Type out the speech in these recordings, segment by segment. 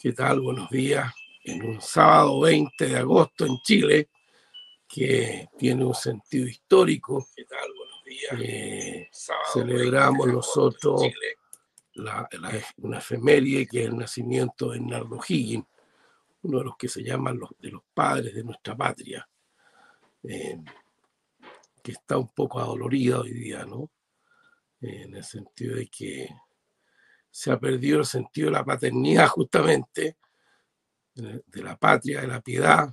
¿Qué tal? Buenos días. En un sábado 20 de agosto en Chile, que tiene un sentido histórico. ¿Qué tal? Buenos días. Eh, celebramos nosotros la, una efeméride que es el nacimiento de Bernardo Higgins, uno de los que se llaman los, de los padres de nuestra patria, eh, que está un poco adolorida hoy día, ¿no? en el sentido de que se ha perdido el sentido de la paternidad justamente, de la patria, de la piedad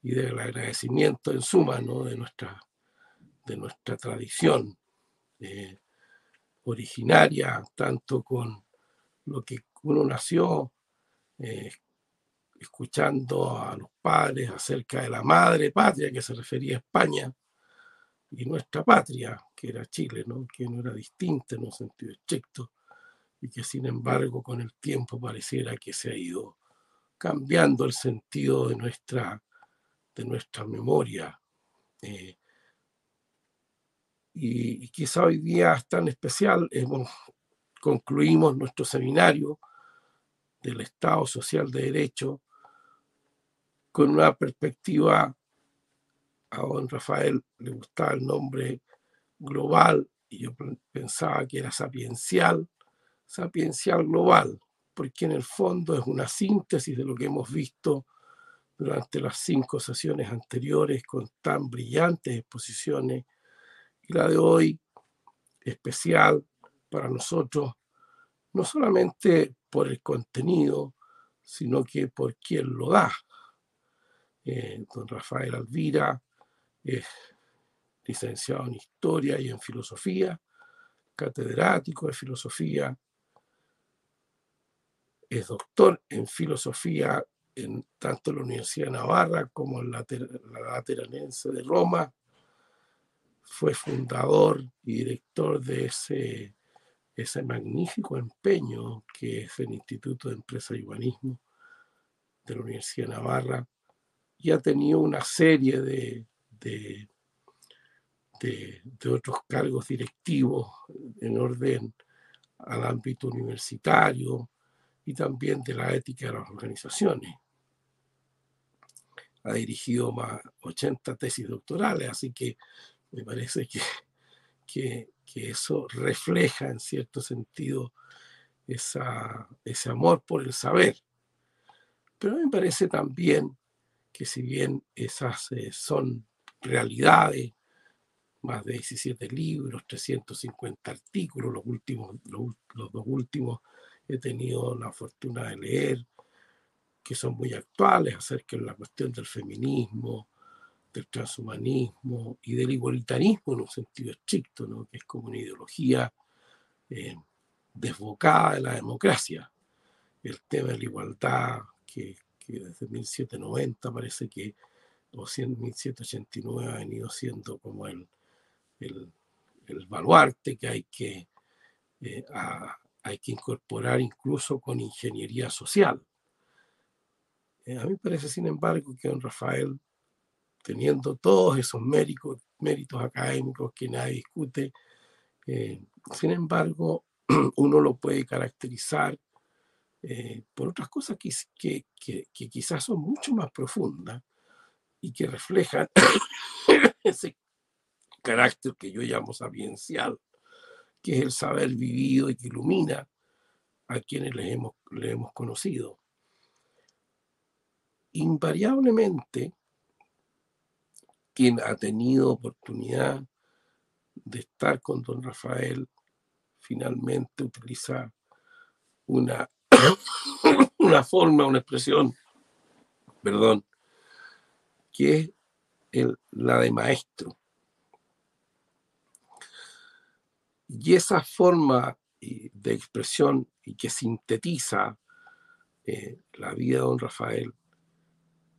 y del agradecimiento en suma ¿no? de, nuestra, de nuestra tradición eh, originaria, tanto con lo que uno nació eh, escuchando a los padres acerca de la madre patria que se refería a España y nuestra patria, que era Chile, ¿no? que no era distinta en un sentido estricto y que sin embargo con el tiempo pareciera que se ha ido cambiando el sentido de nuestra, de nuestra memoria. Eh, y, quizá hoy día es tan especial, hemos, concluimos nuestro seminario del Estado Social de Derecho con una perspectiva, a don Rafael le gustaba el nombre global y yo pensaba que era sapiencial, sapiencial global, porque en el fondo es una síntesis de lo que hemos visto durante las cinco sesiones anteriores con tan brillantes exposiciones y la de hoy especial para nosotros, no solamente por el contenido, sino que por quien lo da. Eh, don Rafael Alvira es licenciado en Historia y en Filosofía, catedrático de Filosofía es doctor en filosofía en tanto la Universidad de Navarra como en la, Lateranense de Roma. Fue fundador y director de ese, ese magnífico empeño que es el Instituto de Empresa y Humanismo de la Universidad de Navarra y ha tenido una serie de, de, de otros cargos directivos en orden al ámbito universitario, y también de la ética de las organizaciones. Ha dirigido más 80 tesis doctorales, así que me parece que, que, eso refleja en cierto sentido esa, ese amor por el saber. Pero me parece también que si bien esas eh, son realidades, más de 17 libros, 350 artículos, los, últimos, los dos últimos he tenido la fortuna de leer, que son muy actuales acerca de la cuestión del feminismo, del transhumanismo y del igualitarismo en un sentido estricto, ¿no? que es como una ideología eh, desbocada de la democracia. El tema de la igualdad, que, desde 1790 parece que, o 1789 ha venido siendo como el, el, baluarte que hay que eh, hay que incorporar incluso con ingeniería social. Eh, a mí parece, sin embargo, que don Rafael, teniendo todos esos méritos, méritos académicos que nadie discute, eh, sin embargo, uno lo puede caracterizar eh, por otras cosas que, que, que, que, quizás son mucho más profundas y que reflejan ese carácter que yo llamo sapiencial que es el saber vivido y que ilumina a quienes le hemos, hemos conocido. Invariablemente, quien ha tenido oportunidad de estar con don Rafael, finalmente utiliza una, una forma, una expresión, perdón, que es la de maestro. Y esa forma de expresión y que sintetiza eh, la vida de don Rafael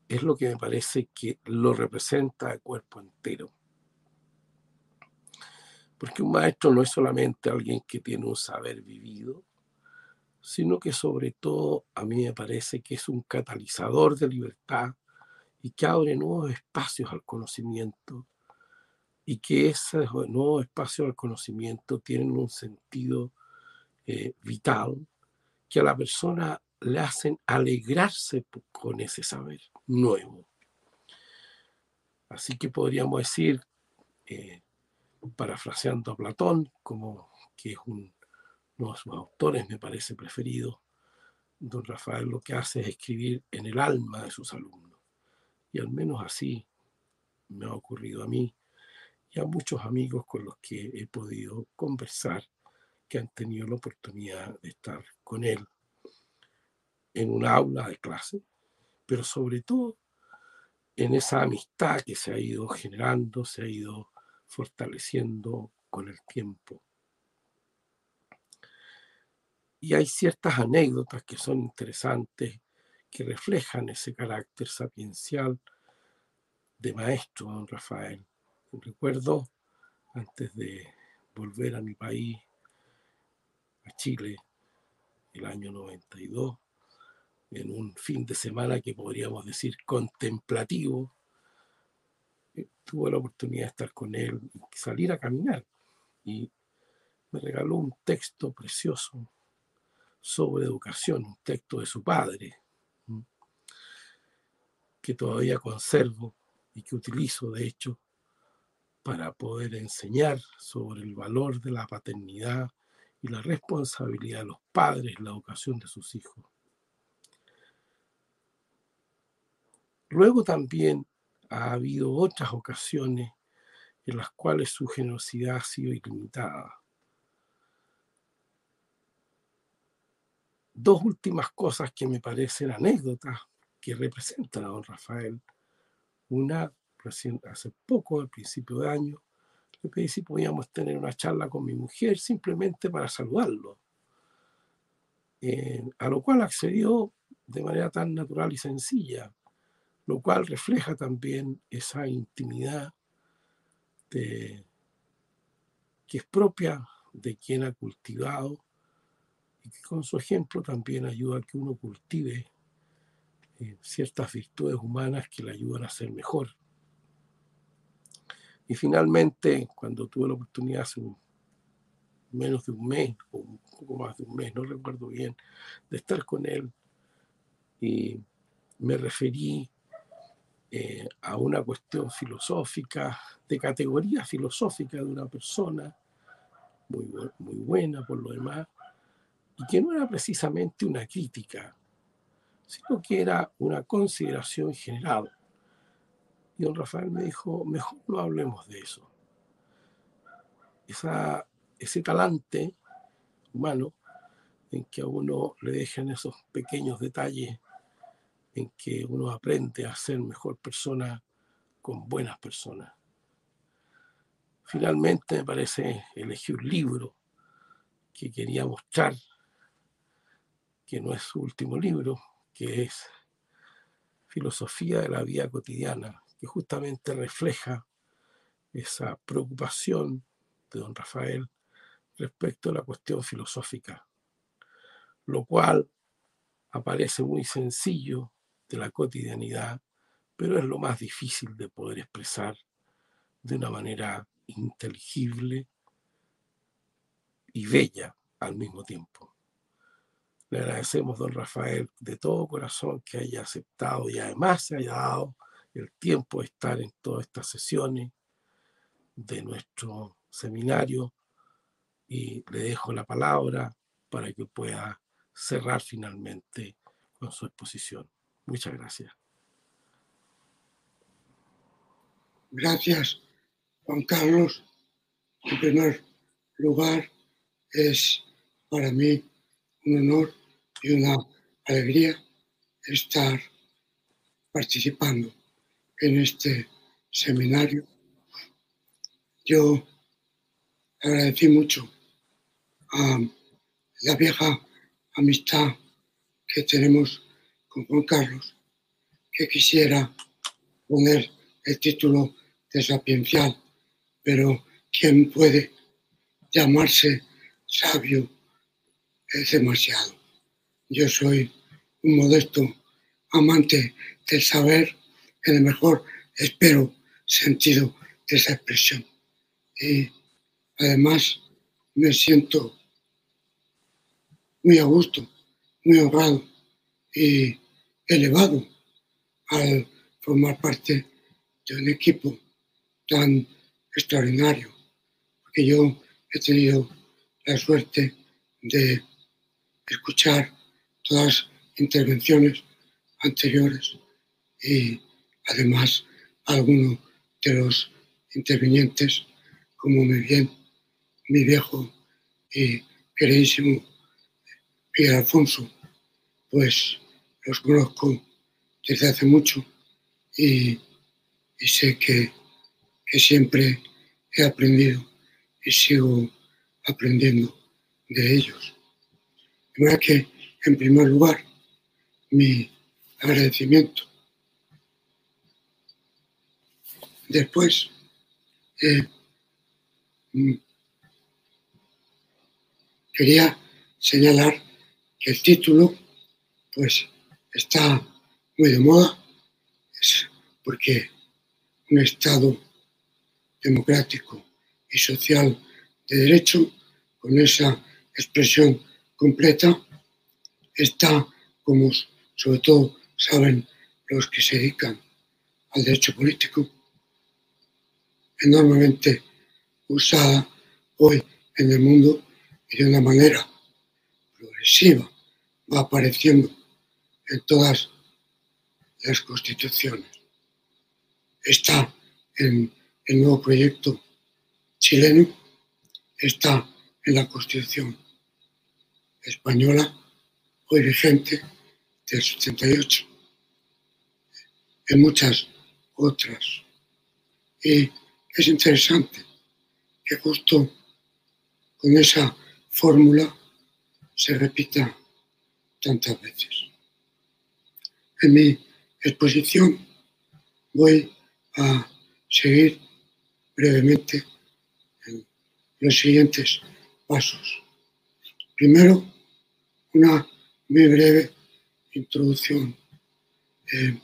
es lo que me parece que lo representa a cuerpo entero. Porque un maestro no es solamente alguien que tiene un saber vivido, sino que sobre todo a mí me parece que es un catalizador de libertad y que abre nuevos espacios al conocimiento y que ese nuevo espacio del conocimiento tienen un sentido eh, vital que a la persona le hacen alegrarse con ese saber nuevo. Así que podríamos decir, eh, parafraseando a Platón, como que es uno de sus autores, me parece preferido, don Rafael lo que hace es escribir en el alma de sus alumnos. Y al menos así me ha ocurrido a mí y a muchos amigos con los que he podido conversar que han tenido la oportunidad de estar con él en una aula de clase, pero sobre todo en esa amistad que se ha ido generando, se ha ido fortaleciendo con el tiempo. Y hay ciertas anécdotas que son interesantes, que reflejan ese carácter sapiencial de maestro, don Rafael. Recuerdo, antes de volver a mi país, a Chile, el año 92, en un fin de semana que podríamos decir contemplativo, eh, tuve la oportunidad de estar con él salir a caminar. Y me regaló un texto precioso sobre educación, un texto de su padre, que todavía conservo y que utilizo, de hecho, para poder enseñar sobre el valor de la paternidad y la responsabilidad de los padres en la educación de sus hijos. Luego también ha habido otras ocasiones en las cuales su generosidad ha sido ilimitada. Dos últimas cosas que me parecen anécdotas que representan a don Rafael. Una, recién, hace poco, al principio de año, le pedí si podíamos tener una charla con mi mujer simplemente para saludarlo. Eh, a lo cual accedió de manera tan natural y sencilla lo cual refleja también esa intimidad que es propia de quien ha cultivado y que con su ejemplo también ayuda a que uno cultive eh, ciertas virtudes humanas que le ayudan a ser mejor. Y finalmente, cuando tuve la oportunidad hace menos de un mes, o un poco más de un mes, no recuerdo bien, de estar con él, y me referí eh, a una cuestión filosófica, de categoría filosófica de una persona, muy, muy buena por lo demás, y que no era precisamente una crítica, sino que era una consideración general. Don Rafael me dijo, mejor no hablemos de eso. Esa, ese talante humano en que a uno le dejan esos pequeños detalles en que uno aprende a ser mejor persona con buenas personas. Finalmente me parece elegí un libro que quería mostrar, que no es su último libro, que es Filosofía de la Vida Cotidiana, que justamente refleja esa preocupación de don Rafael respecto a la cuestión filosófica, lo cual aparece muy sencillo de la cotidianidad, pero es lo más difícil de poder expresar de una manera inteligible y bella al mismo tiempo. Le agradecemos, don Rafael, de todo corazón que haya aceptado y además se haya dado el tiempo de estar en todas estas sesiones de nuestro seminario y le dejo la palabra para que pueda cerrar finalmente con su exposición. Muchas gracias. Gracias, Juan Carlos. En primer lugar, es para mí un honor y una alegría estar participando en este seminario. Yo agradecí mucho a la vieja amistad que tenemos con Juan Carlos, que quisiera poner el título de sapiencial, pero ¿quién puede llamarse sabio? Es demasiado. Yo soy un modesto amante del saber en el mejor, espero, sentido de esa expresión. Y además me siento muy a gusto, muy honrado y elevado al formar parte de un equipo tan extraordinario, porque yo he tenido la suerte de escuchar todas las intervenciones anteriores y además algunos de los intervinientes, como muy bien mi viejo y queridísimo Miguel Alfonso, pues los conozco desde hace mucho y, sé que, que siempre he aprendido y sigo aprendiendo de ellos. De manera que, en primer lugar, mi agradecimiento. Después, eh, mm, quería señalar que el título pues está muy de moda, es porque un Estado democrático y social de derecho, con esa expresión completa, está, como sobre todo saben los que se dedican al derecho político, enormemente usada hoy en el mundo y de una manera progresiva va apareciendo en todas las constituciones. Está en el nuevo proyecto chileno, está en la constitución española, hoy vigente, del 78, en muchas otras. Es interesante que justo con esa fórmula se repita tantas veces. En mi exposición voy a seguir brevemente en los siguientes pasos. Primero, una muy breve introducción, eh,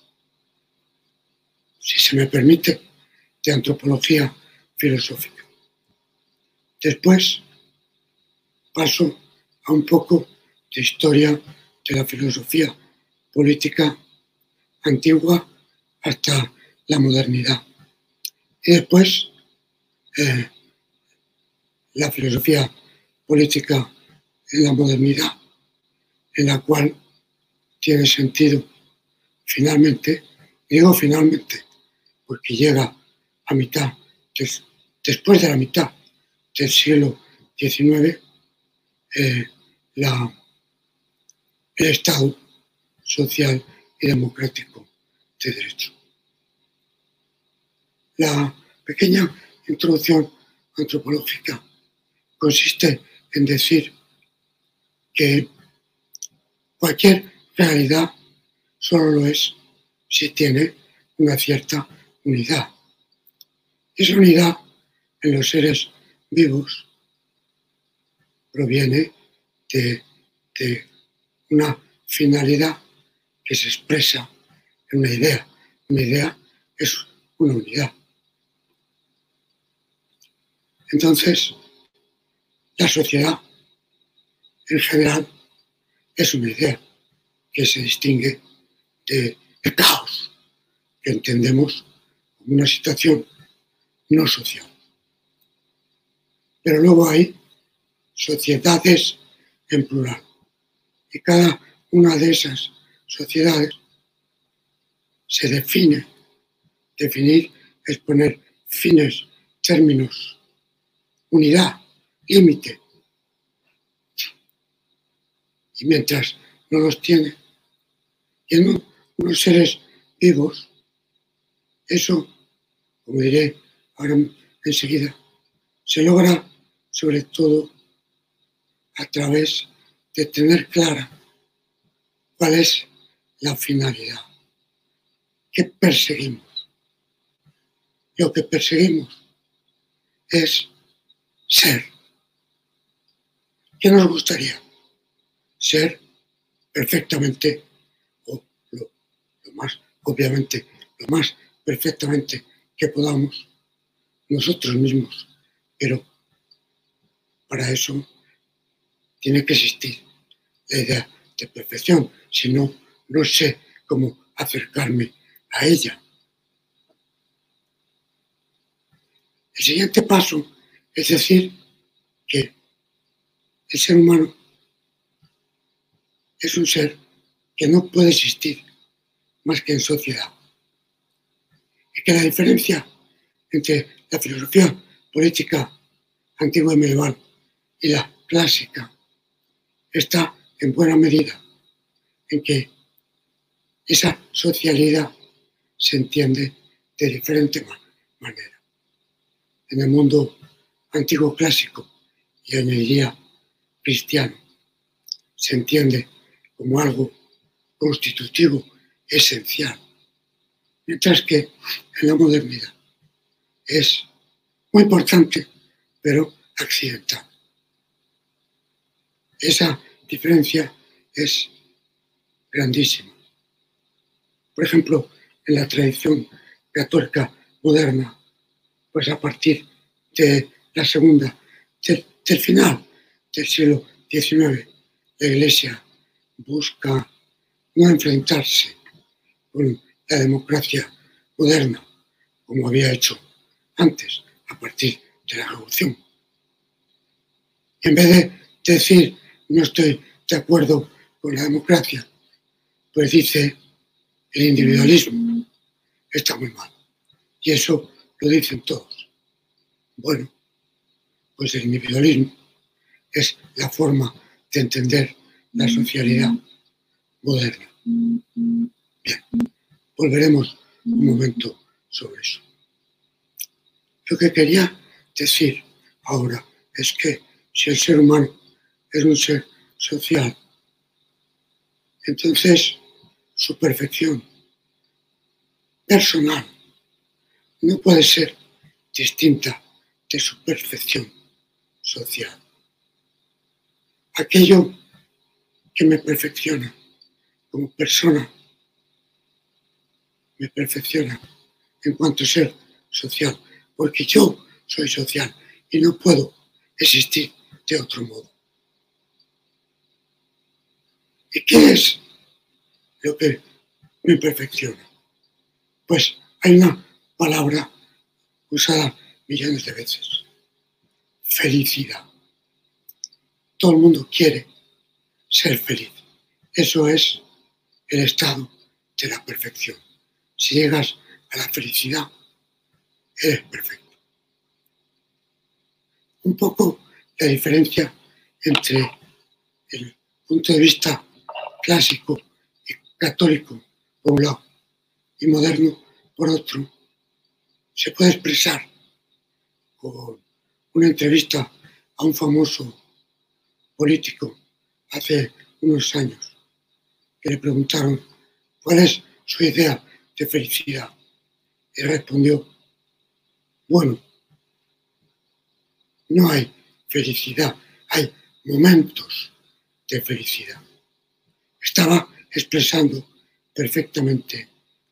si se me permite, de antropología filosófica. Después paso a un poco de historia de la filosofía política antigua hasta la modernidad. Y después eh, la filosofía política en la modernidad, en la cual tiene sentido finalmente, digo finalmente, porque llega a mitad, después de la mitad del siglo XIX, eh, el Estado social y democrático de derecho. La pequeña introducción antropológica consiste en decir que cualquier realidad solo lo es si tiene una cierta unidad. Esa unidad en los seres vivos proviene de, una finalidad que se expresa en una idea. Una idea es una unidad. Entonces, la sociedad en general es una idea que se distingue del caos que entendemos como una situación no social. Pero luego hay sociedades en plural. Y cada una de esas sociedades se define. Definir es poner fines, términos, unidad, límite. Y mientras no los tiene, tienen unos seres vivos, eso, como diré ahora enseguida, se logra sobre todo a través de tener clara cuál es la finalidad que perseguimos. Lo que perseguimos es ser. ¿Qué nos gustaría? Ser perfectamente, o lo, lo más, obviamente, lo más perfectamente que podamos nosotros mismos. Pero para eso tiene que existir la idea de perfección, si no, no sé cómo acercarme a ella. El siguiente paso es decir que el ser humano es un ser que no puede existir más que en sociedad. Y que la diferencia entre la filosofía política antigua y medieval y la clásica está en buena medida en que esa socialidad se entiende de diferente manera. En el mundo antiguo clásico y añadiría cristiano, se entiende como algo constitutivo, esencial, mientras que en la modernidad es muy importante, pero accidental. Esa diferencia es grandísima. Por ejemplo, en la tradición católica moderna, pues a partir de la segunda, del, final del siglo XIX, la Iglesia busca no enfrentarse con la democracia moderna, como había hecho antes, a partir de la Revolución. En vez de decir no estoy de acuerdo con la democracia, pues dice el individualismo está muy mal. Y eso lo dicen todos. Bueno, pues el individualismo es la forma de entender la socialidad moderna. Bien, volveremos un momento sobre eso. Lo que quería decir ahora es que si el ser humano es un ser social, entonces su perfección personal no puede ser distinta de su perfección social. Aquello que me perfecciona como persona, me perfecciona en cuanto a ser social, porque yo soy social y no puedo existir de otro modo. ¿Y qué es lo que me perfecciona? Pues hay una palabra usada millones de veces. Felicidad. Todo el mundo quiere ser feliz. Eso es el estado de la perfección. Si llegas a la felicidad, eres perfecto. Un poco la diferencia entre el punto de vista clásico y católico por un lado y moderno por otro, se puede expresar con una entrevista a un famoso político hace unos años, que le preguntaron cuál es su idea de felicidad. Y respondió, bueno, no hay felicidad, hay momentos de felicidad estaba expresando perfectamente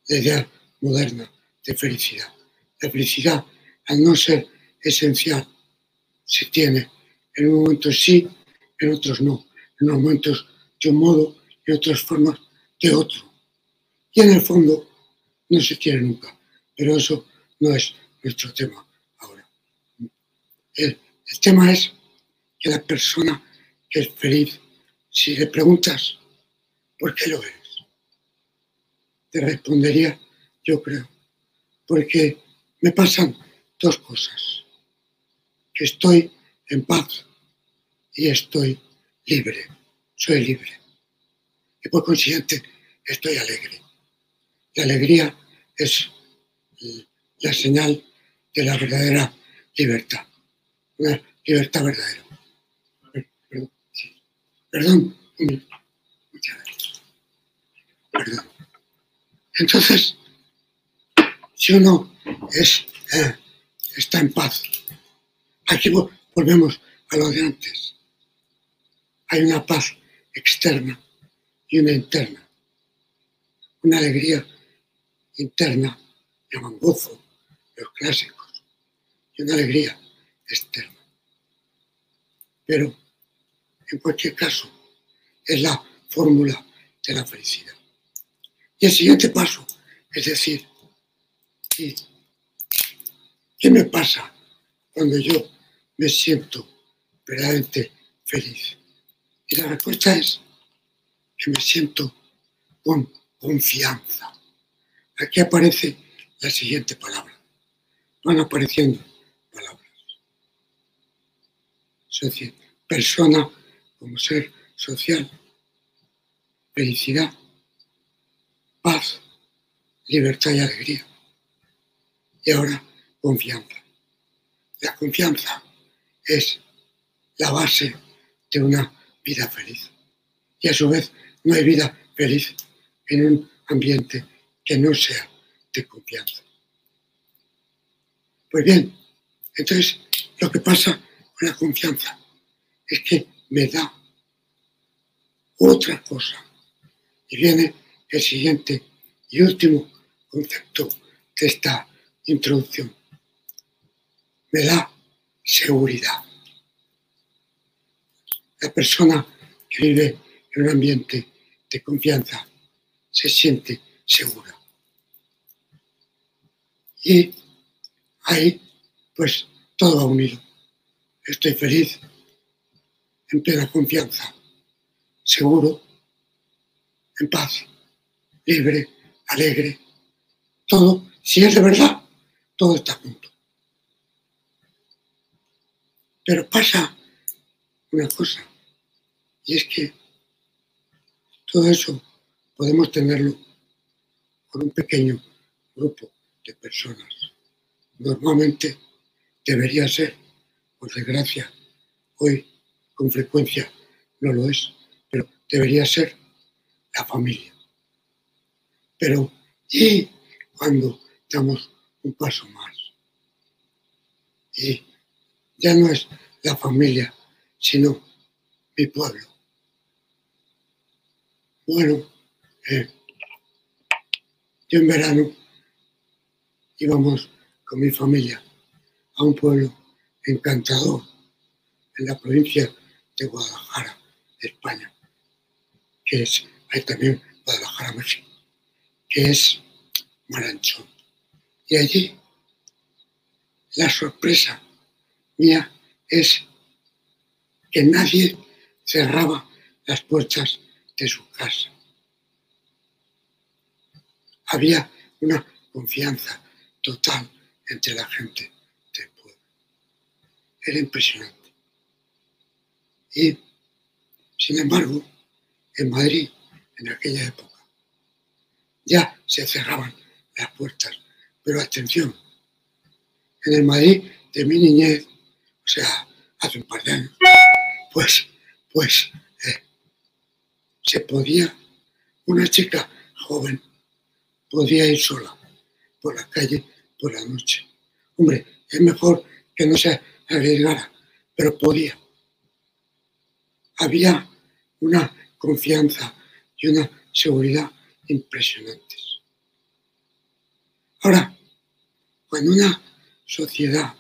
la idea moderna de felicidad. La felicidad, al no ser esencial, se tiene en un momento sí, en otros no, en unos momentos de un modo, en otras formas de otro. Y en el fondo no se tiene nunca, pero eso no es nuestro tema ahora. El, tema es que la persona que es feliz, si le preguntas ¿Por qué lo eres? Te respondería, yo creo, porque me pasan dos cosas. Estoy en paz y estoy libre. Soy libre. Y por consiguiente estoy alegre. La alegría es la señal de la verdadera libertad. Una libertad verdadera. Perdón, Perdón Muchas gracias. Entonces, si uno es, eh, está en paz, aquí volvemos a lo de antes. Hay una paz externa y una interna. Una alegría interna, llaman gozo, los clásicos, y una alegría externa. Pero, en cualquier caso, es la fórmula de la felicidad. Y el siguiente paso es decir, ¿qué me pasa cuando yo me siento verdaderamente feliz? Y la respuesta es que me siento con confianza. Aquí aparece la siguiente palabra. Van apareciendo palabras. Es decir, persona como ser social, felicidad, paz, libertad y alegría. Y ahora, confianza. La confianza es la base de una vida feliz. Y a su vez, no hay vida feliz en un ambiente que no sea de confianza. Pues bien, entonces lo que pasa con la confianza es que me da otra cosa. Y viene el siguiente y último concepto de esta introducción. Me da seguridad. La persona que vive en un ambiente de confianza se siente segura. Y ahí, pues, todo va unido. Estoy feliz, en plena confianza, seguro, en paz, libre, alegre. Todo, si es de verdad, todo está junto. Pero pasa una cosa, y es que todo eso podemos tenerlo con un pequeño grupo de personas. Normalmente debería ser, por desgracia, hoy con frecuencia no lo es, pero debería ser la familia. Pero, ¿y cuando damos un paso más? Y ya no es la familia, sino mi pueblo. Bueno, eh, yo en verano íbamos con mi familia a un pueblo encantador en la provincia de Guadalajara, España, que es, hay también Guadalajara, México, que es Maranchón. Y allí la sorpresa mía es que nadie cerraba las puertas de su casa. Había una confianza total entre la gente. Era impresionante. Y, sin embargo, en Madrid, en aquella época, ya se cerraban las puertas. Pero atención, en el Madrid de mi niñez, o sea, hace un par de años, pues, pues, eh, se podía, una chica joven podía ir sola por la calle por la noche. Hombre, es mejor que no se arriesgara, pero podía. Había una confianza y una seguridad impresionantes. Ahora, cuando una sociedad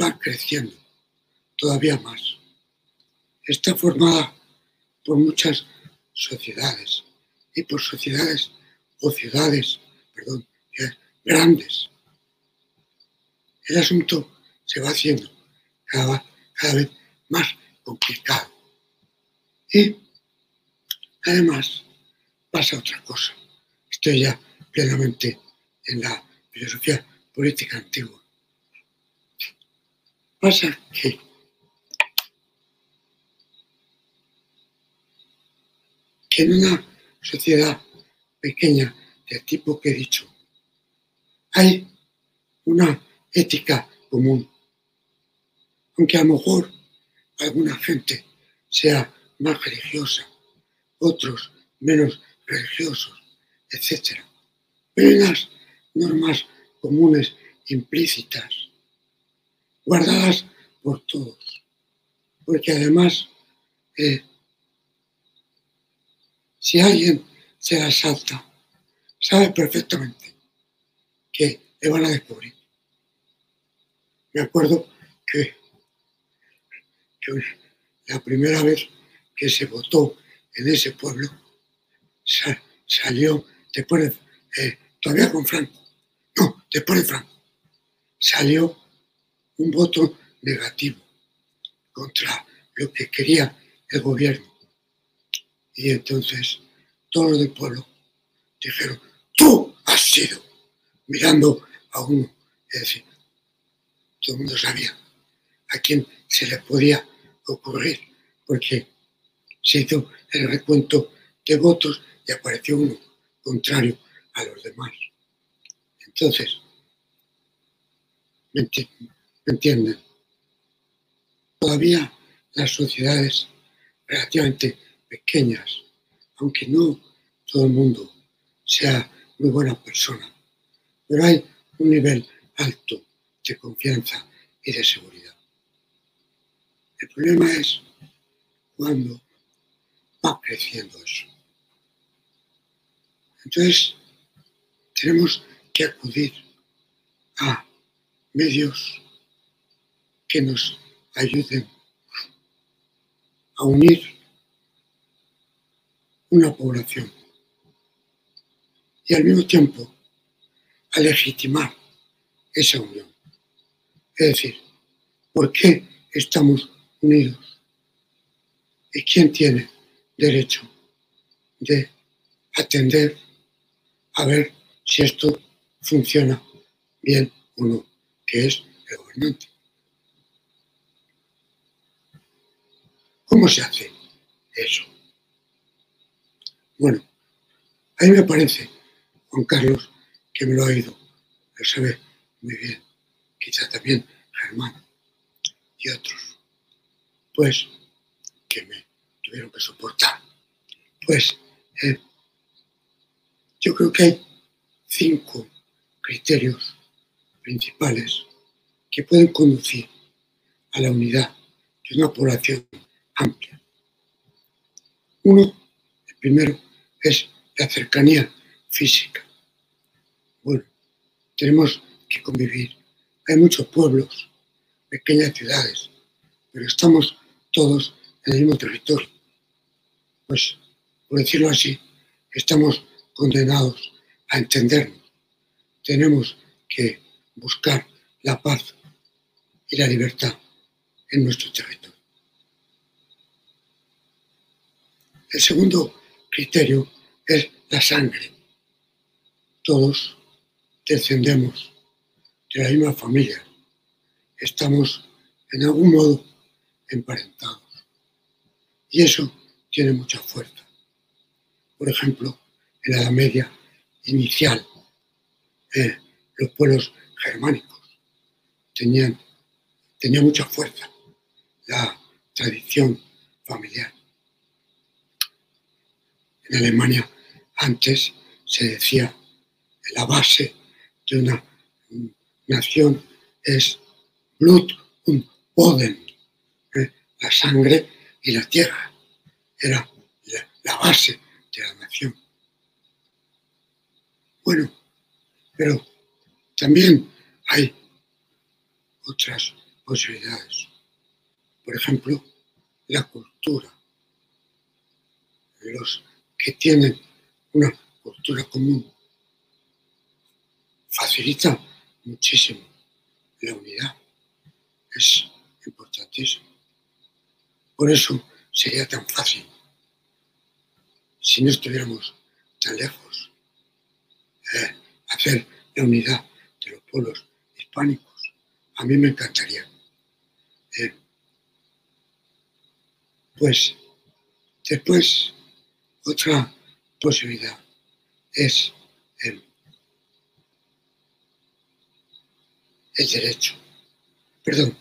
va creciendo todavía más, está formada por muchas sociedades y por sociedades o ciudades, perdón, grandes. El asunto se va haciendo cada, cada vez más complicado. Y además pasa otra cosa. Estoy ya plenamente en la filosofía política antigua. Pasa que que en una sociedad pequeña del tipo que he dicho, hay una ética común. Aunque a lo mejor alguna gente sea más religiosa, otros menos religiosos, etc. Pero unas normas comunes implícitas, guardadas por todos. Porque además, eh, si alguien se las salta, sabe perfectamente que le van a descubrir. Me acuerdo que, la primera vez que se votó en ese pueblo salió después de, eh, todavía con Franco, no, después de Franco, salió un voto negativo contra lo que quería el gobierno. Y entonces todos los del pueblo dijeron, tú has sido, mirando a uno, es decir, todo el mundo sabía a quién se le podía ocurrir, porque se hizo el recuento de votos y apareció uno contrario a los demás. Entonces, ¿me, entienden? Todavía las sociedades relativamente pequeñas, aunque no todo el mundo sea muy buena persona, pero hay un nivel alto de confianza y de seguridad. El problema es cuando va creciendo eso. Entonces, tenemos que acudir a medios que nos ayuden a unir una población y al mismo tiempo a legitimar esa unión. Es decir, ¿por qué estamos unidos? ¿Y quién tiene derecho de atender a ver si esto funciona bien o no, que es el gobernante? ¿Cómo se hace eso? Bueno, a mí me parece, Juan Carlos, que me lo ha oído, lo sabe muy bien, quizá también Germán y otros, pues que me tuvieron que soportar. Pues eh, yo creo que hay cinco criterios principales que pueden conducir a la unidad de una población amplia. Uno, el primero, es la cercanía física. Bueno, tenemos que convivir. Hay muchos pueblos, pequeñas ciudades, pero estamos todos en el mismo territorio. Pues, por decirlo así, estamos condenados a entendernos. Tenemos que buscar la paz y la libertad en nuestro territorio. El segundo criterio es la sangre. Todos descendemos de la misma familia. Estamos en algún modo emparentados. Y eso tiene mucha fuerza. Por ejemplo, en la Edad Media inicial, eh, los pueblos germánicos tenían, tenía mucha fuerza la tradición familiar. En Alemania antes se decía que la base de una nación es Blut und Boden. La sangre y la tierra. Era la base de la nación. Bueno, pero también hay otras posibilidades. Por ejemplo, la cultura. Los que tienen una cultura común facilita muchísimo la unidad. Es importantísimo. Por eso sería tan fácil si no estuviéramos tan lejos eh, hacer la unidad de los pueblos hispánicos. A mí me encantaría. Eh, pues después otra posibilidad es el, derecho. Perdón,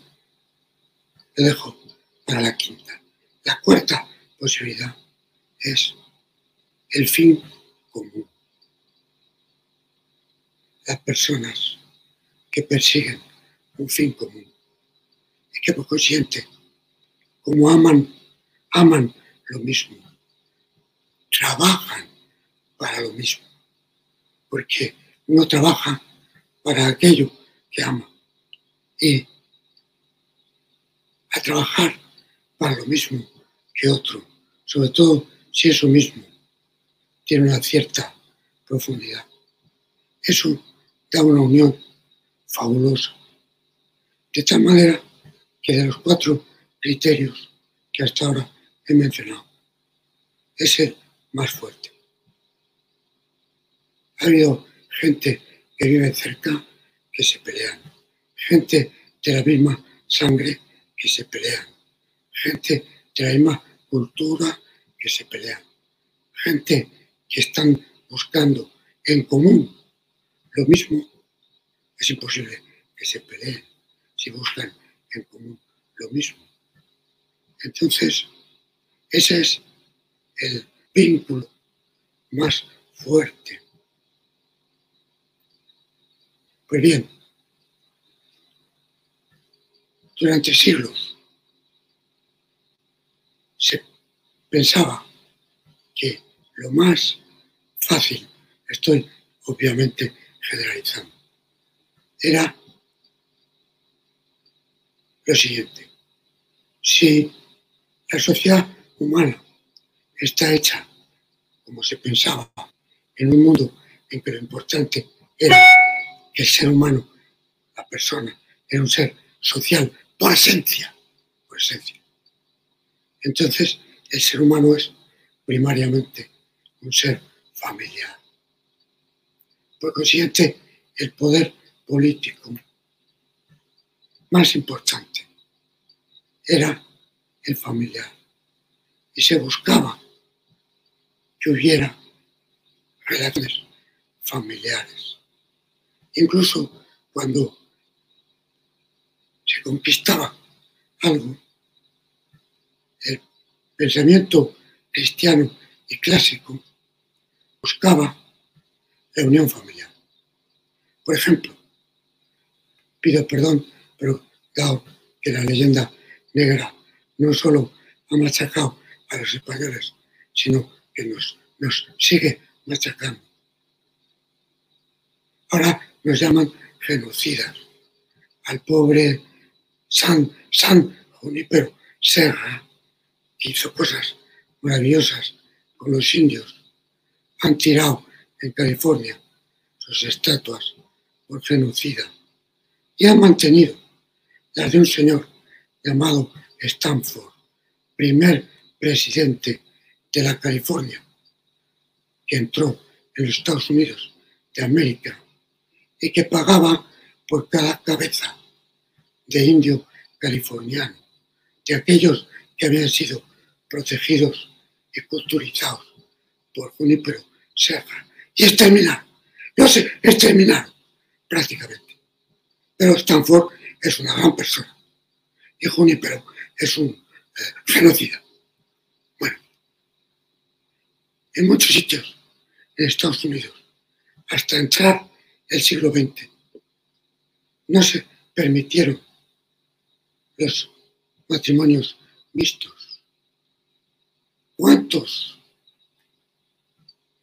lo dejo para la quinta. La cuarta posibilidad es el fin común. Las personas que persiguen un fin común y que por consiguiente, como aman, aman lo mismo trabajan para lo mismo, porque uno trabaja para aquello que ama. Y a trabajar para lo mismo que otro, sobre todo si eso mismo tiene una cierta profundidad. Eso da una unión fabulosa. De tal manera que de los cuatro criterios que hasta ahora he mencionado, es el más fuerte. Ha habido gente que vive cerca que se pelean, gente de la misma sangre que se pelean, gente de la misma cultura que se pelean, gente que están buscando en común lo mismo, es imposible que se peleen si buscan en común lo mismo. Entonces, ese es el vínculo más fuerte. Pues bien, durante siglos se pensaba que lo más fácil, estoy obviamente generalizando, era lo siguiente. Si la sociedad humana está hecha como se pensaba en un mundo en que lo importante era que el ser humano, la persona, era un ser social por esencia, por esencia. Entonces, el ser humano es primariamente un ser familiar. Por consiguiente, el poder político más importante era el familiar. Y se buscaba que hubiera relaciones familiares. Incluso cuando se conquistaba algo, pensamiento cristiano y clásico buscaba la unión familiar. Por ejemplo, pido perdón, pero dado que la leyenda negra no solo ha machacado a los españoles, sino que nos, nos sigue machacando. Ahora nos llaman genocidas. Al pobre San, San Junípero Serra, hizo cosas maravillosas con los indios, han tirado en California sus estatuas por genocida y han mantenido las de un señor llamado Stanford, primer presidente de la California, que entró en los Estados Unidos de América y que pagaba por cada cabeza de indio californiano, de aquellos que habían sido protegidos y culturizados por Junípero Serra. Y exterminar, no sé, exterminar prácticamente. Pero Stanford es una gran persona y Junípero es un eh, genocida. Bueno, en muchos sitios en Estados Unidos, hasta entrar el siglo XX, no se permitieron los matrimonios mixtos. ¿Cuántos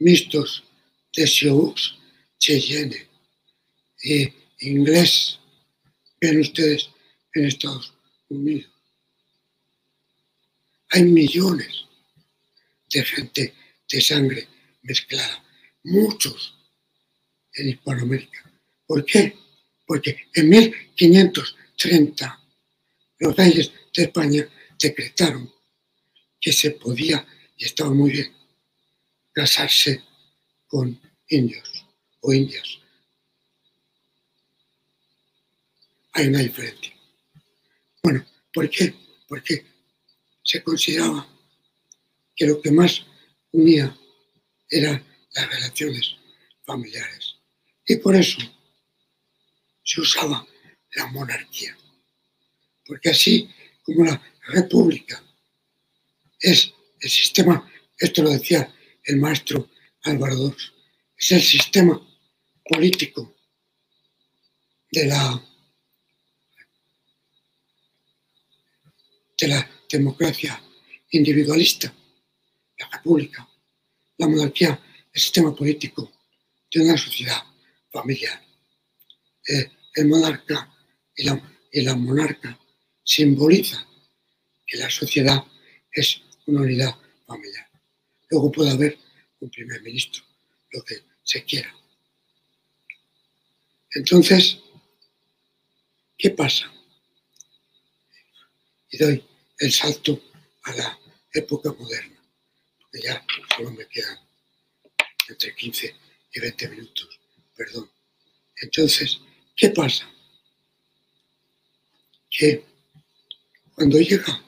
mixtos de Sioux, Cheyenne e inglés ven ustedes en Estados Unidos? Hay millones de gente de sangre mezclada, muchos en Hispanoamérica. ¿Por qué? Porque en 1530 los reyes de España decretaron que se podía, estaba muy bien, casarse con indios o indias. Hay una diferencia. Bueno, ¿por qué? Porque se consideraba que lo que más unía eran las relaciones familiares. Y por eso se usaba la monarquía. Porque así como la república es el sistema, esto lo decía el maestro Álvaro II, es el sistema político de la, de la democracia individualista, la república, la monarquía, el sistema político de una sociedad familiar. Eh, el monarca y la, y la monarca simbolizan que la sociedad es una unidad familiar. Luego puede haber un primer ministro, lo que se quiera. Entonces, ¿qué pasa? Y doy el salto a la época moderna, porque ya solo me quedan entre 15 y 20 minutos, perdón. Entonces, ¿qué pasa? Que cuando llega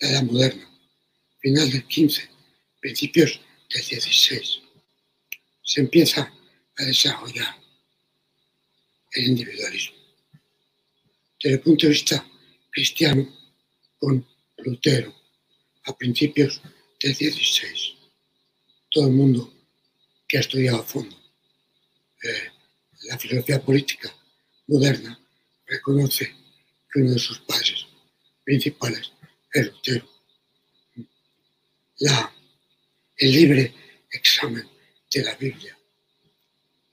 la edad moderna, final del 15, principios del 16, se empieza a desarrollar el individualismo. Desde el punto de vista cristiano, con Lutero, a principios del 16, todo el mundo que ha estudiado a fondo eh, la filosofía política moderna reconoce que uno de sus padres principales es Lutero. La, el libre examen de la Biblia,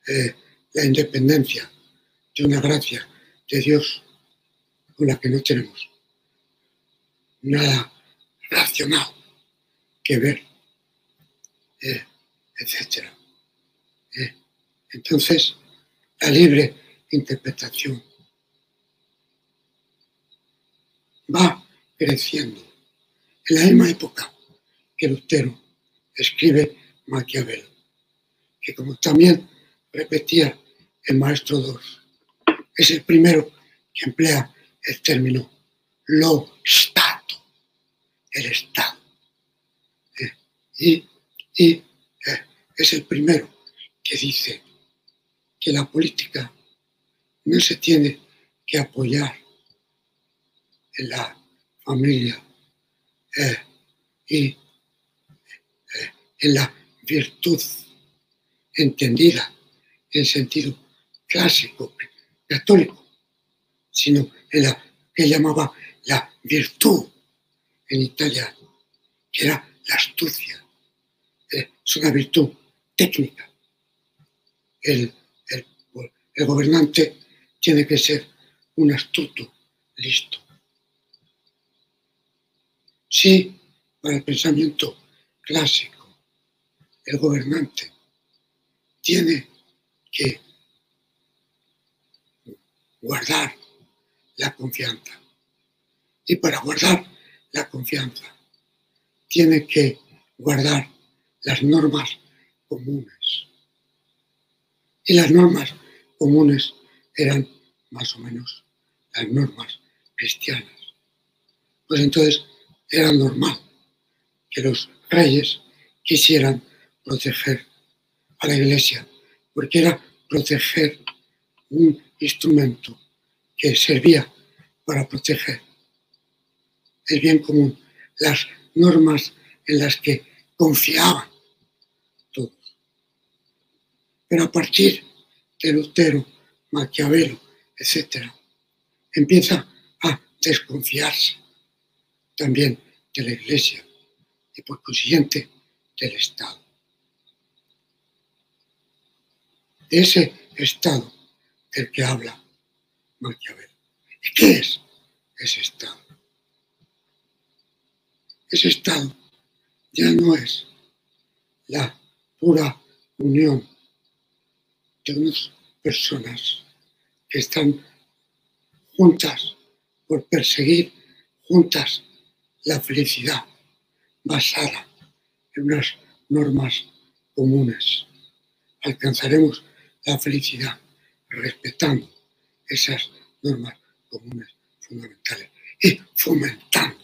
eh, la independencia de una gracia de Dios con la que no tenemos nada racional que ver, eh, etc. Eh, entonces, la libre interpretación va creciendo. En la misma época que Lutero escribe Maquiavelo, que como también repetía el maestro II, es el primero que emplea el término lo Stato, el Estado. Eh, y, eh, es el primero que dice que la política no se tiene que apoyar en la familia eh, y en la virtud entendida en sentido clásico, católico, sino en la que llamaba la virtud en italiano, que era la astucia. Eh, es una virtud técnica. El, el gobernante tiene que ser un astuto, listo. Sí, para el pensamiento clásico, el gobernante tiene que guardar la confianza. Y para guardar la confianza, tiene que guardar las normas comunes. Y las normas comunes eran más o menos las normas cristianas. Pues entonces era normal que los reyes quisieran proteger a la iglesia, porque era proteger un instrumento que servía para proteger el bien común, las normas en las que confiaban todos. Pero a partir de Lutero, Maquiavelo, etc., empieza a desconfiarse también de la Iglesia y por consiguiente del Estado. De ese Estado del que habla Maquiavelo. ¿Y qué es ese Estado? Ese Estado ya no es la pura unión de unas personas que están juntas por perseguir juntas la felicidad basada en unas normas comunes. Alcanzaremos la felicidad respetando esas normas comunes fundamentales y fomentando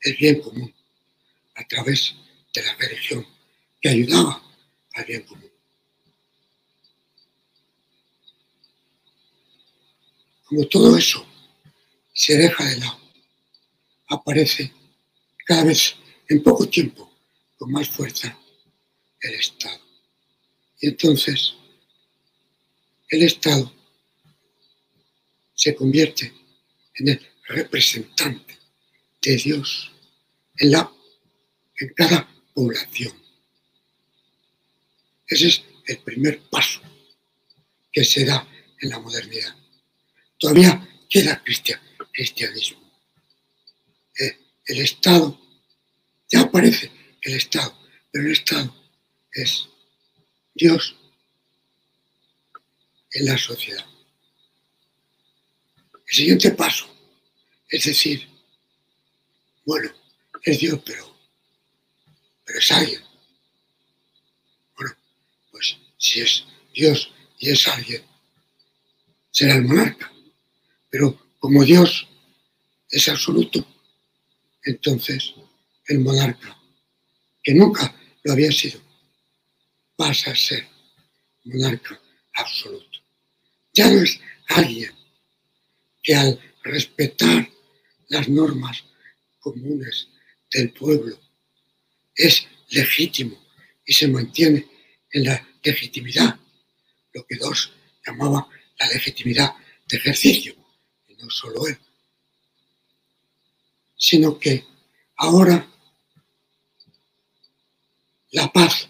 el bien común a través de la religión que ayudaba al bien común. Como todo eso se deja de lado, aparece cada vez en poco tiempo con más fuerza el Estado. Y entonces el Estado se convierte en el representante de Dios en, la, en cada población. Ese es el primer paso que se da en la modernidad. Todavía queda cristianismo. Eh, el Estado, ya aparece el Estado, pero el Estado es Dios en la sociedad. El siguiente paso es decir, bueno, es Dios, pero, pero es alguien. Bueno, pues si es Dios y es alguien, será el monarca. Pero como Dios es absoluto, entonces el monarca, que nunca lo había sido, pasa a ser monarca absoluto. Ya no es alguien que al respetar las normas comunes del pueblo es legítimo y se mantiene en la legitimidad, lo que dos llamaba la legitimidad de ejercicio, y no solo él, sino que ahora la paz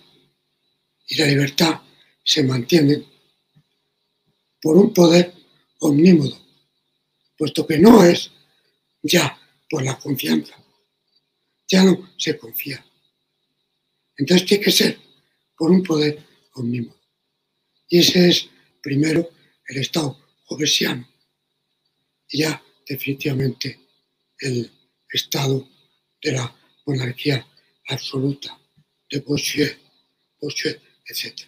y la libertad se mantienen por un poder omnímodo, puesto que no es ya por la confianza, ya no se confía. Entonces tiene que ser por un poder omnímodo. Y ese es primero el Estado jovesiano y ya definitivamente el Estado de la monarquía absoluta de Bossuet, etc.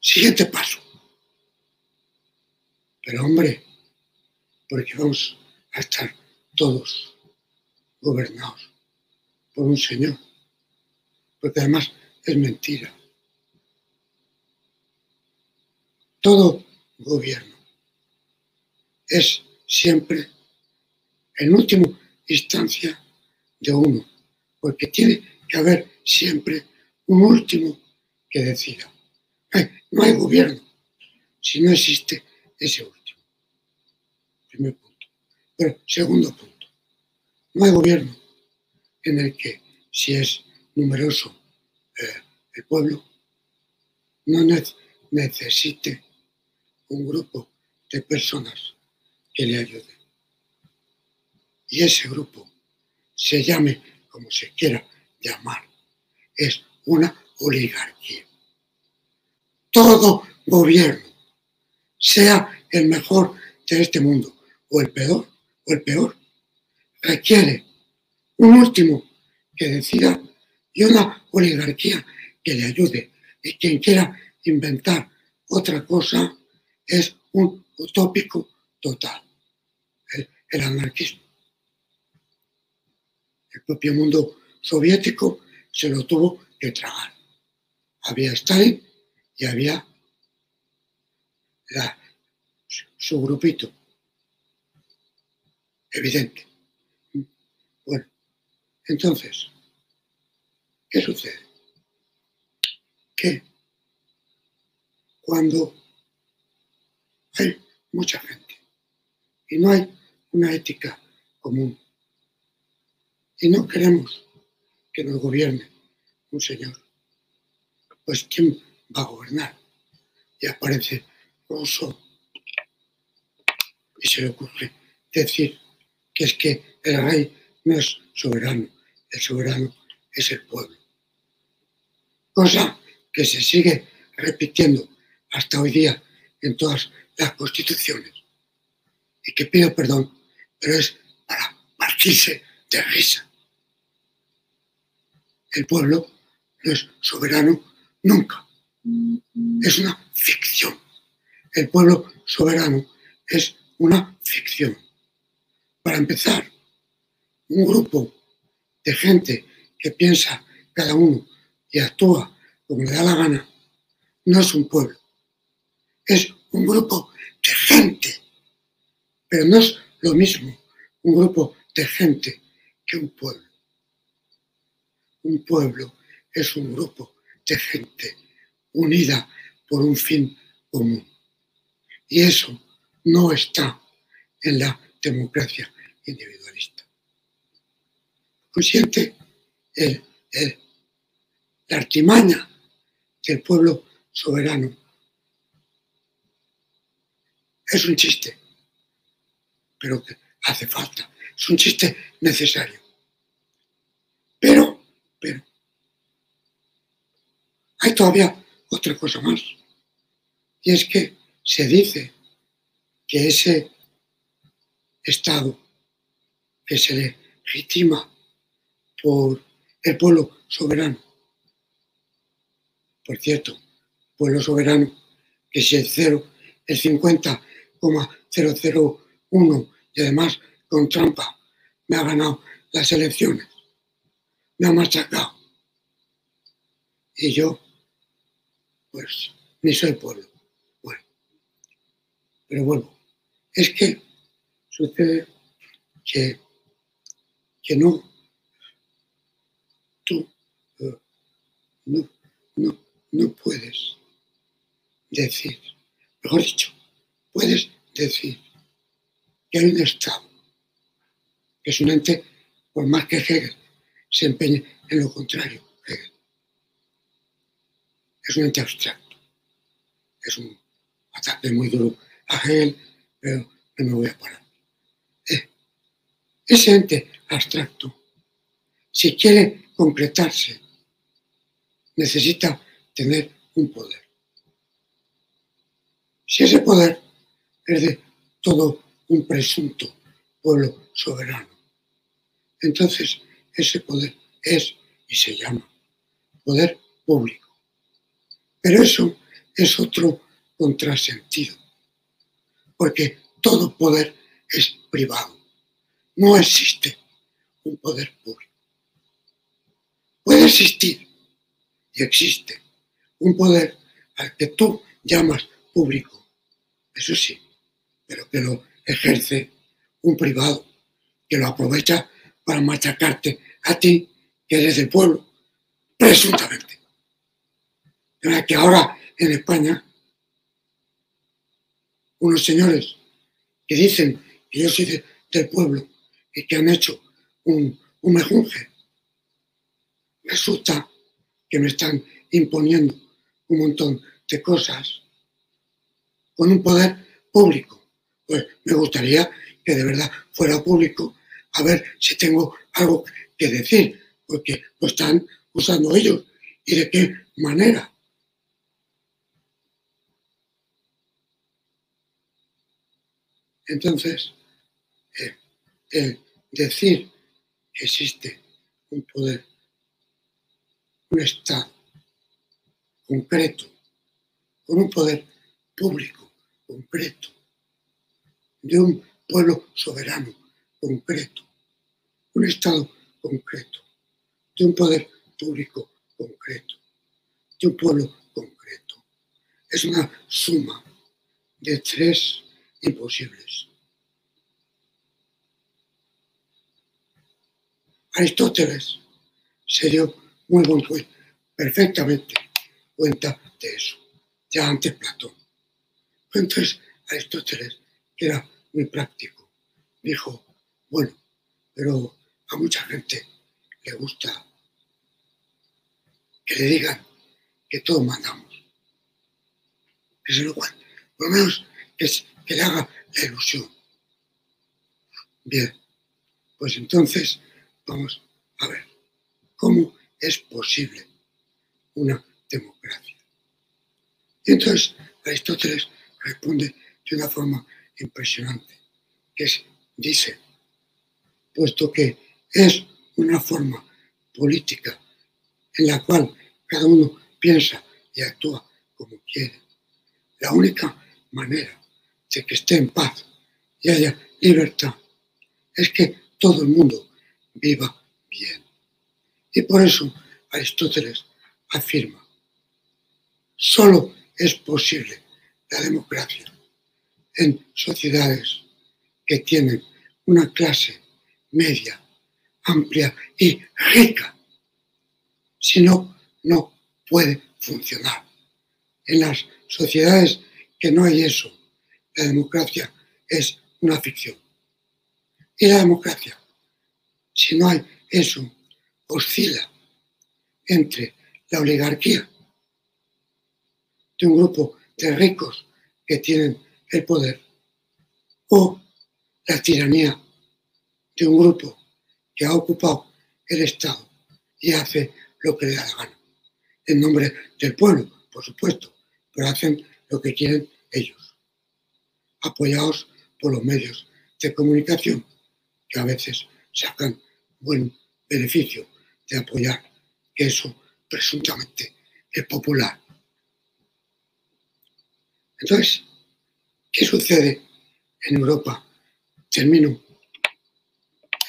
Siguiente paso. Pero hombre, porque vamos a estar todos gobernados por un Señor, porque además es mentira. Todo gobierno es siempre, en última instancia, de uno, porque tiene que haber siempre un último que decida. No hay gobierno si no existe ese último. Primer punto. Pero segundo punto, no hay gobierno en el que si es numeroso eh, el pueblo, no necesite un grupo de personas que le ayuden. Y ese grupo, se llame como se quiera llamar, es una oligarquía. Todo gobierno, sea el mejor de este mundo o el peor, o el peor, requiere un último que decida y una oligarquía que le ayude. Y quien quiera inventar otra cosa es un utópico total, el, anarquismo. El propio mundo soviético se lo tuvo que tragar. Había Stalin y había su grupito. Evidente. Bueno, entonces, ¿qué sucede? Que cuando hay mucha gente y no hay una ética común y no queremos que nos gobierne un señor, pues ¿quién va a gobernar? Y aparece Rousseau y se le ocurre decir que es que el rey no es soberano, el soberano es el pueblo. Cosa que se sigue repitiendo hasta hoy día en todas las constituciones y que pido perdón, pero es para partirse de risa. El pueblo no es soberano nunca, es una ficción. El pueblo soberano es una ficción. Para empezar, un grupo de gente que piensa cada uno y actúa como le da la gana, no es un pueblo, es un grupo de gente. Pero no es lo mismo un grupo de gente que un pueblo. Un pueblo es un grupo de gente unida por un fin común. Y eso no está en la democracia individualista. Consciente el, la artimaña del pueblo soberano es un chiste, pero que hace falta. Es un chiste necesario. Pero, pero, hay todavía otra cosa más. Y es que se dice que ese Estado que se legitima por el pueblo soberano, por cierto, pueblo soberano, que si el cero, el 50,001 y además con trampa me ha ganado las elecciones, me ha machacado. Y yo, pues, ni soy pueblo. Bueno, pero bueno, es que sucede que, que no, tú eh, no, no, no puedes decir, mejor dicho, puedes decir que hay un Estado, que es un ente, por más que Hegel se empeñe en lo contrario. Es un ente abstracto. Es un ataque muy duro a Hegel, pero no me voy a parar. Ese ente abstracto, si quiere concretarse, necesita tener un poder. Si ese poder es de todo un presunto pueblo soberano, entonces ese poder es y se llama poder público. Pero eso es otro contrasentido, porque todo poder es privado. No existe un poder público. Puede existir y existe un poder al que tú llamas público eso sí, pero que lo ejerce un privado, que lo aprovecha para machacarte a ti, que eres del pueblo, presuntamente. Que ahora en España, unos señores que dicen que yo soy del pueblo y que han hecho un, un mejunje, resulta que me están imponiendo un montón de cosas con un poder público. Pues me gustaría que de verdad fuera público a ver si tengo algo que decir, porque lo están usando ellos y de qué manera. Entonces, eh, decir que existe un poder, un Estado concreto, con un poder público, concreto, de un pueblo soberano concreto, un Estado concreto, de un poder público concreto, de un pueblo concreto. Es una suma de tres imposibles. Aristóteles se dio muy buen perfectamente cuenta de eso, ya antes Platón. Entonces Aristóteles, que era muy práctico, dijo, bueno, pero a mucha gente le gusta que le digan que todos mandamos. Que lo cual, por lo menos que, que le haga la ilusión. Bien, pues entonces vamos a ver cómo es posible una democracia. Y entonces Aristóteles responde de una forma impresionante, que es, dice, puesto que es una forma política en la cual cada uno piensa y actúa como quiere, la única manera de que esté en paz y haya libertad es que todo el mundo viva bien. Y por eso Aristóteles afirma, solo es posible la democracia en sociedades que tienen una clase media, amplia y rica. Si no, no puede funcionar. En las sociedades que no hay eso, la democracia es una ficción. Y la democracia, si no hay eso, oscila entre la oligarquía de un grupo de ricos que tienen el poder o la tiranía de un grupo que ha ocupado el Estado y hace lo que le da la gana. en nombre del pueblo, por supuesto, pero hacen lo que quieren ellos, apoyados por los medios de comunicación, que a veces sacan buen beneficio de apoyar que eso presuntamente es popular. Entonces, ¿qué sucede en Europa? Termino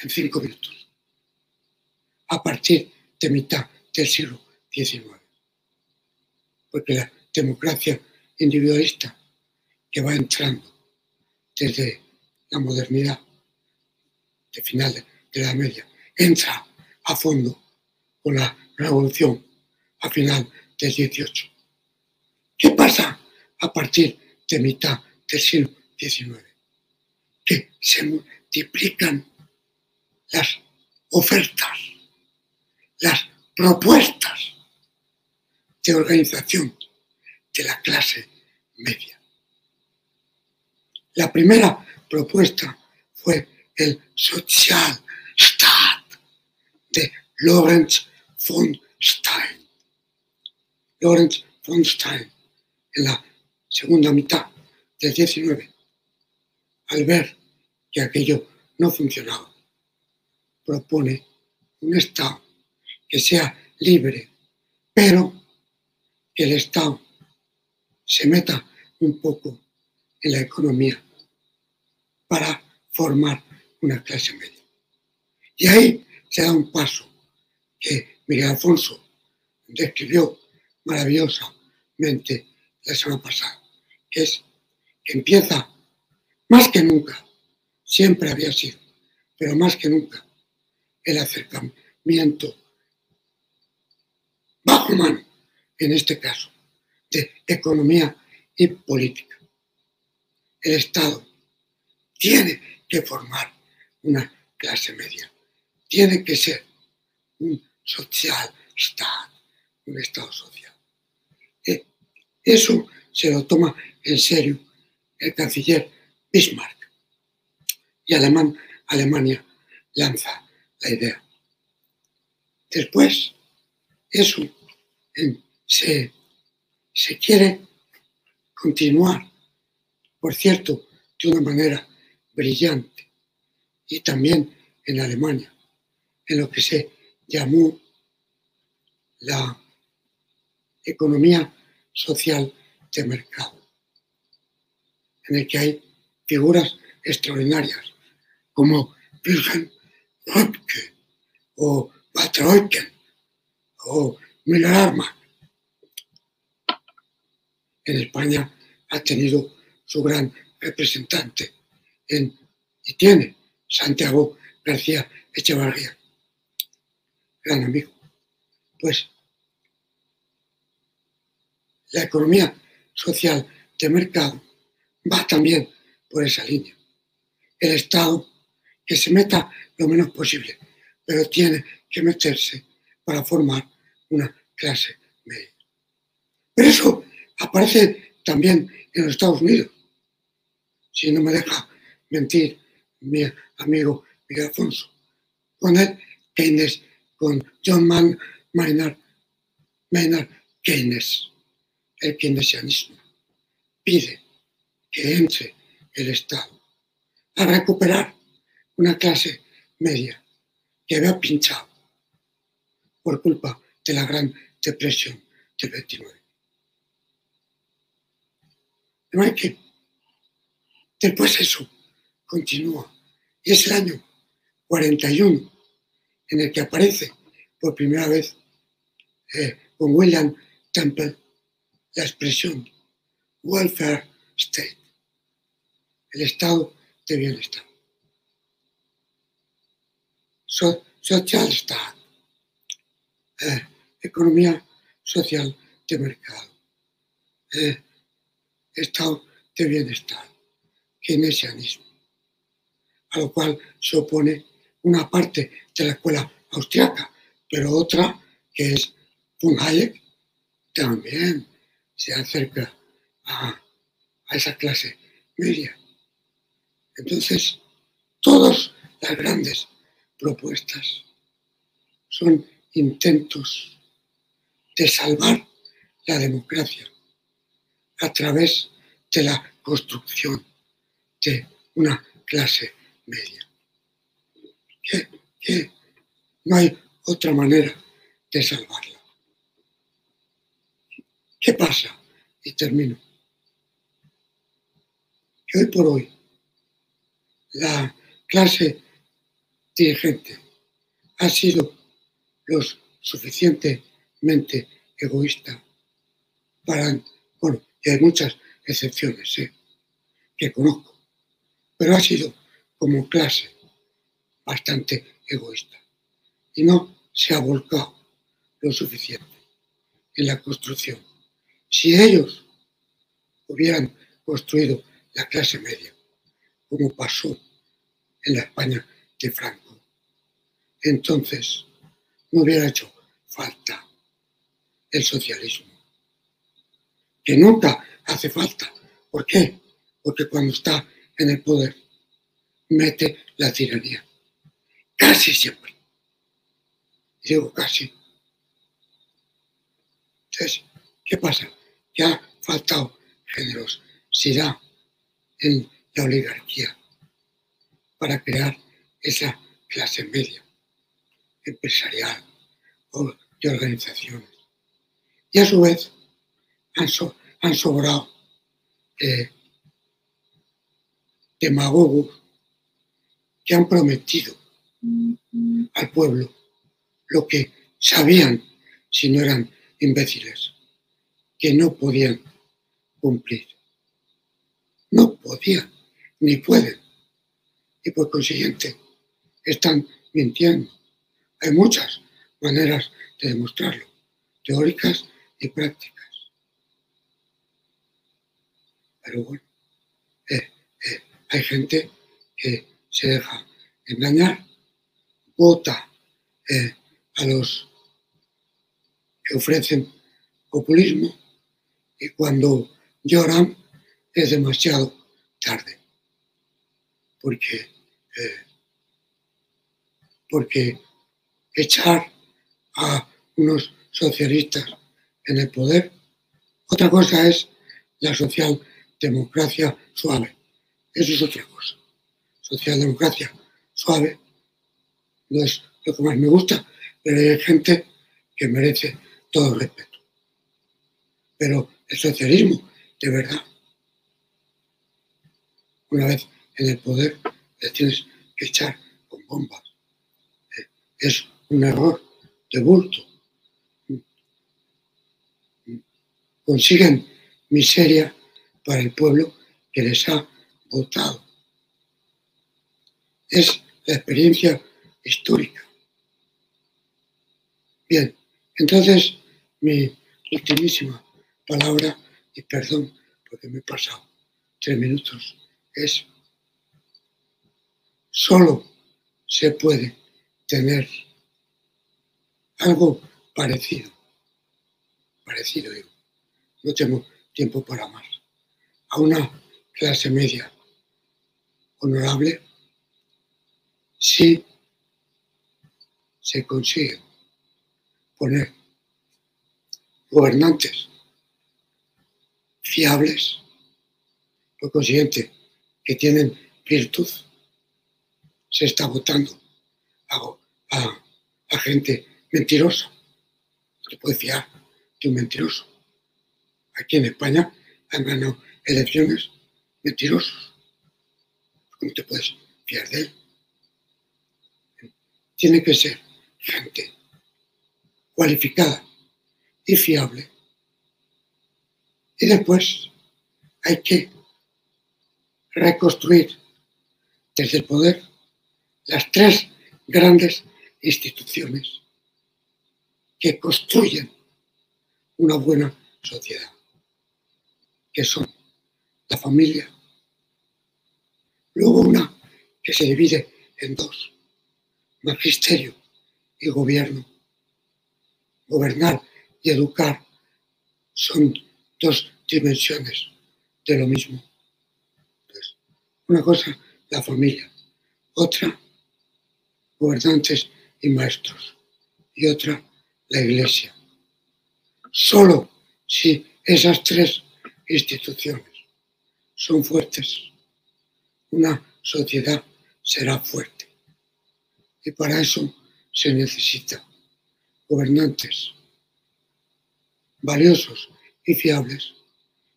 en cinco minutos. A partir de mitad del siglo XIX. Porque la democracia individualista que va entrando desde la modernidad de final de la media entra a fondo con la revolución a final del 18. ¿Qué pasa a partir de mitad del siglo XIX? Que se multiplican las ofertas, las propuestas de organización de la clase media. La primera propuesta fue el Sozialstaat de Lorenz von Stein. Lorenz von Stein, en la segunda mitad del 19, al ver que aquello no funcionaba, propone un Estado que sea libre, pero que el Estado se meta un poco en la economía para formar una clase media. Y ahí se da un paso que Miguel Alfonso describió maravillosamente la semana pasada, que es que empieza más que nunca, siempre había sido, pero más que nunca, el acercamiento bajo mano, en este caso, de economía y política. El Estado tiene que formar una clase media, tiene que ser un social Estado, un Estado social. Eh, eso se lo toma en serio el canciller Bismarck y Alemania lanza la idea. Después, eso se, se quiere continuar, por cierto, de una manera brillante, y también en Alemania, en lo que se llamó la economía social de mercado, en el que hay figuras extraordinarias como Wilhelm Röpke o Batroiken o Miller Arma. En España ha tenido su gran representante en, y tiene Santiago García Echevarría, gran amigo. Pues la economía social de mercado va también por esa línea. El Estado que se meta lo menos posible, pero tiene que meterse para formar una clase media. Pero eso aparece también en los Estados Unidos. Si no me deja mentir mi amigo Miguel Alfonso, con él Keynes, con John Maynard, Maynard Keynes, el keynesianismo, pide que entre el Estado a recuperar una clase media que había pinchado por culpa de la Gran Depresión del 29. De después eso continúa. Y es el año 41 en el que aparece por primera vez eh, con William Temple la expresión welfare state, el estado de bienestar. social state, eh, economía social de mercado, eh, estado de bienestar, keynesianismo, a lo cual se opone una parte de la escuela austriaca, pero otra que es von Hayek también se acerca a, esa clase media. Entonces, todas las grandes propuestas son intentos de salvar la democracia a través de la construcción de una clase media. Que, no hay otra manera de salvarla. ¿Qué pasa? Y termino. Que hoy por hoy la clase dirigente ha sido lo suficientemente egoísta para, bueno, y hay muchas excepciones ¿eh? que conozco, pero ha sido como clase bastante egoísta y no se ha volcado lo suficiente en la construcción. Si ellos hubieran construido la clase media, como pasó en la España de Franco, entonces no hubiera hecho falta el socialismo, que nunca hace falta. ¿Por qué? Porque cuando está en el poder mete la tiranía. Casi siempre. digo casi. Entonces, ¿qué pasa? Que ha faltado generosidad en la oligarquía para crear esa clase media empresarial o de organizaciones. Y a su vez han, sobrado eh, demagogos que han prometido al pueblo lo que sabían, si no eran imbéciles, que no podían cumplir. No podían, ni pueden. Y por consiguiente, están mintiendo. Hay muchas maneras de demostrarlo, teóricas y prácticas. Pero bueno, hay gente que se deja engañar, vota eh, a los que ofrecen populismo y cuando lloran es demasiado tarde. Porque, porque echar a unos socialistas en el poder. Otra cosa es la socialdemocracia suave. Eso es otra cosa. Socialdemocracia suave no es lo que más me gusta, pero hay gente que merece todo el respeto. Pero el socialismo, de verdad, una vez en el poder, le tienes que echar con bombas. Es un error de bulto. Consiguen miseria para el pueblo que les ha votado. Es la experiencia histórica. Bien, entonces mi ultimísima palabra, y perdón porque me he pasado tres minutos, es solo se puede tener algo parecido. Parecido, digo. No tengo tiempo para más. A una clase media honorable si se consigue poner gobernantes fiables, por consiguiente, que tienen virtud, se está votando a, gente mentiroso. No te puedes fiar de un mentiroso. Aquí en España han ganado elecciones mentirosos. ¿Cómo te puedes fiar de él? Tiene que ser gente cualificada y fiable. Y después hay que reconstruir desde el poder las tres grandes instituciones que construyen una buena sociedad, que son la familia, luego una que se divide en dos, magisterio y gobierno. Gobernar y educar son dos dimensiones de lo mismo. una cosa, la familia, otra, gobernantes y maestros, y otra, la iglesia. Solo si esas tres instituciones son fuertes, una sociedad será fuerte. Y para eso se necesita gobernantes valiosos y fiables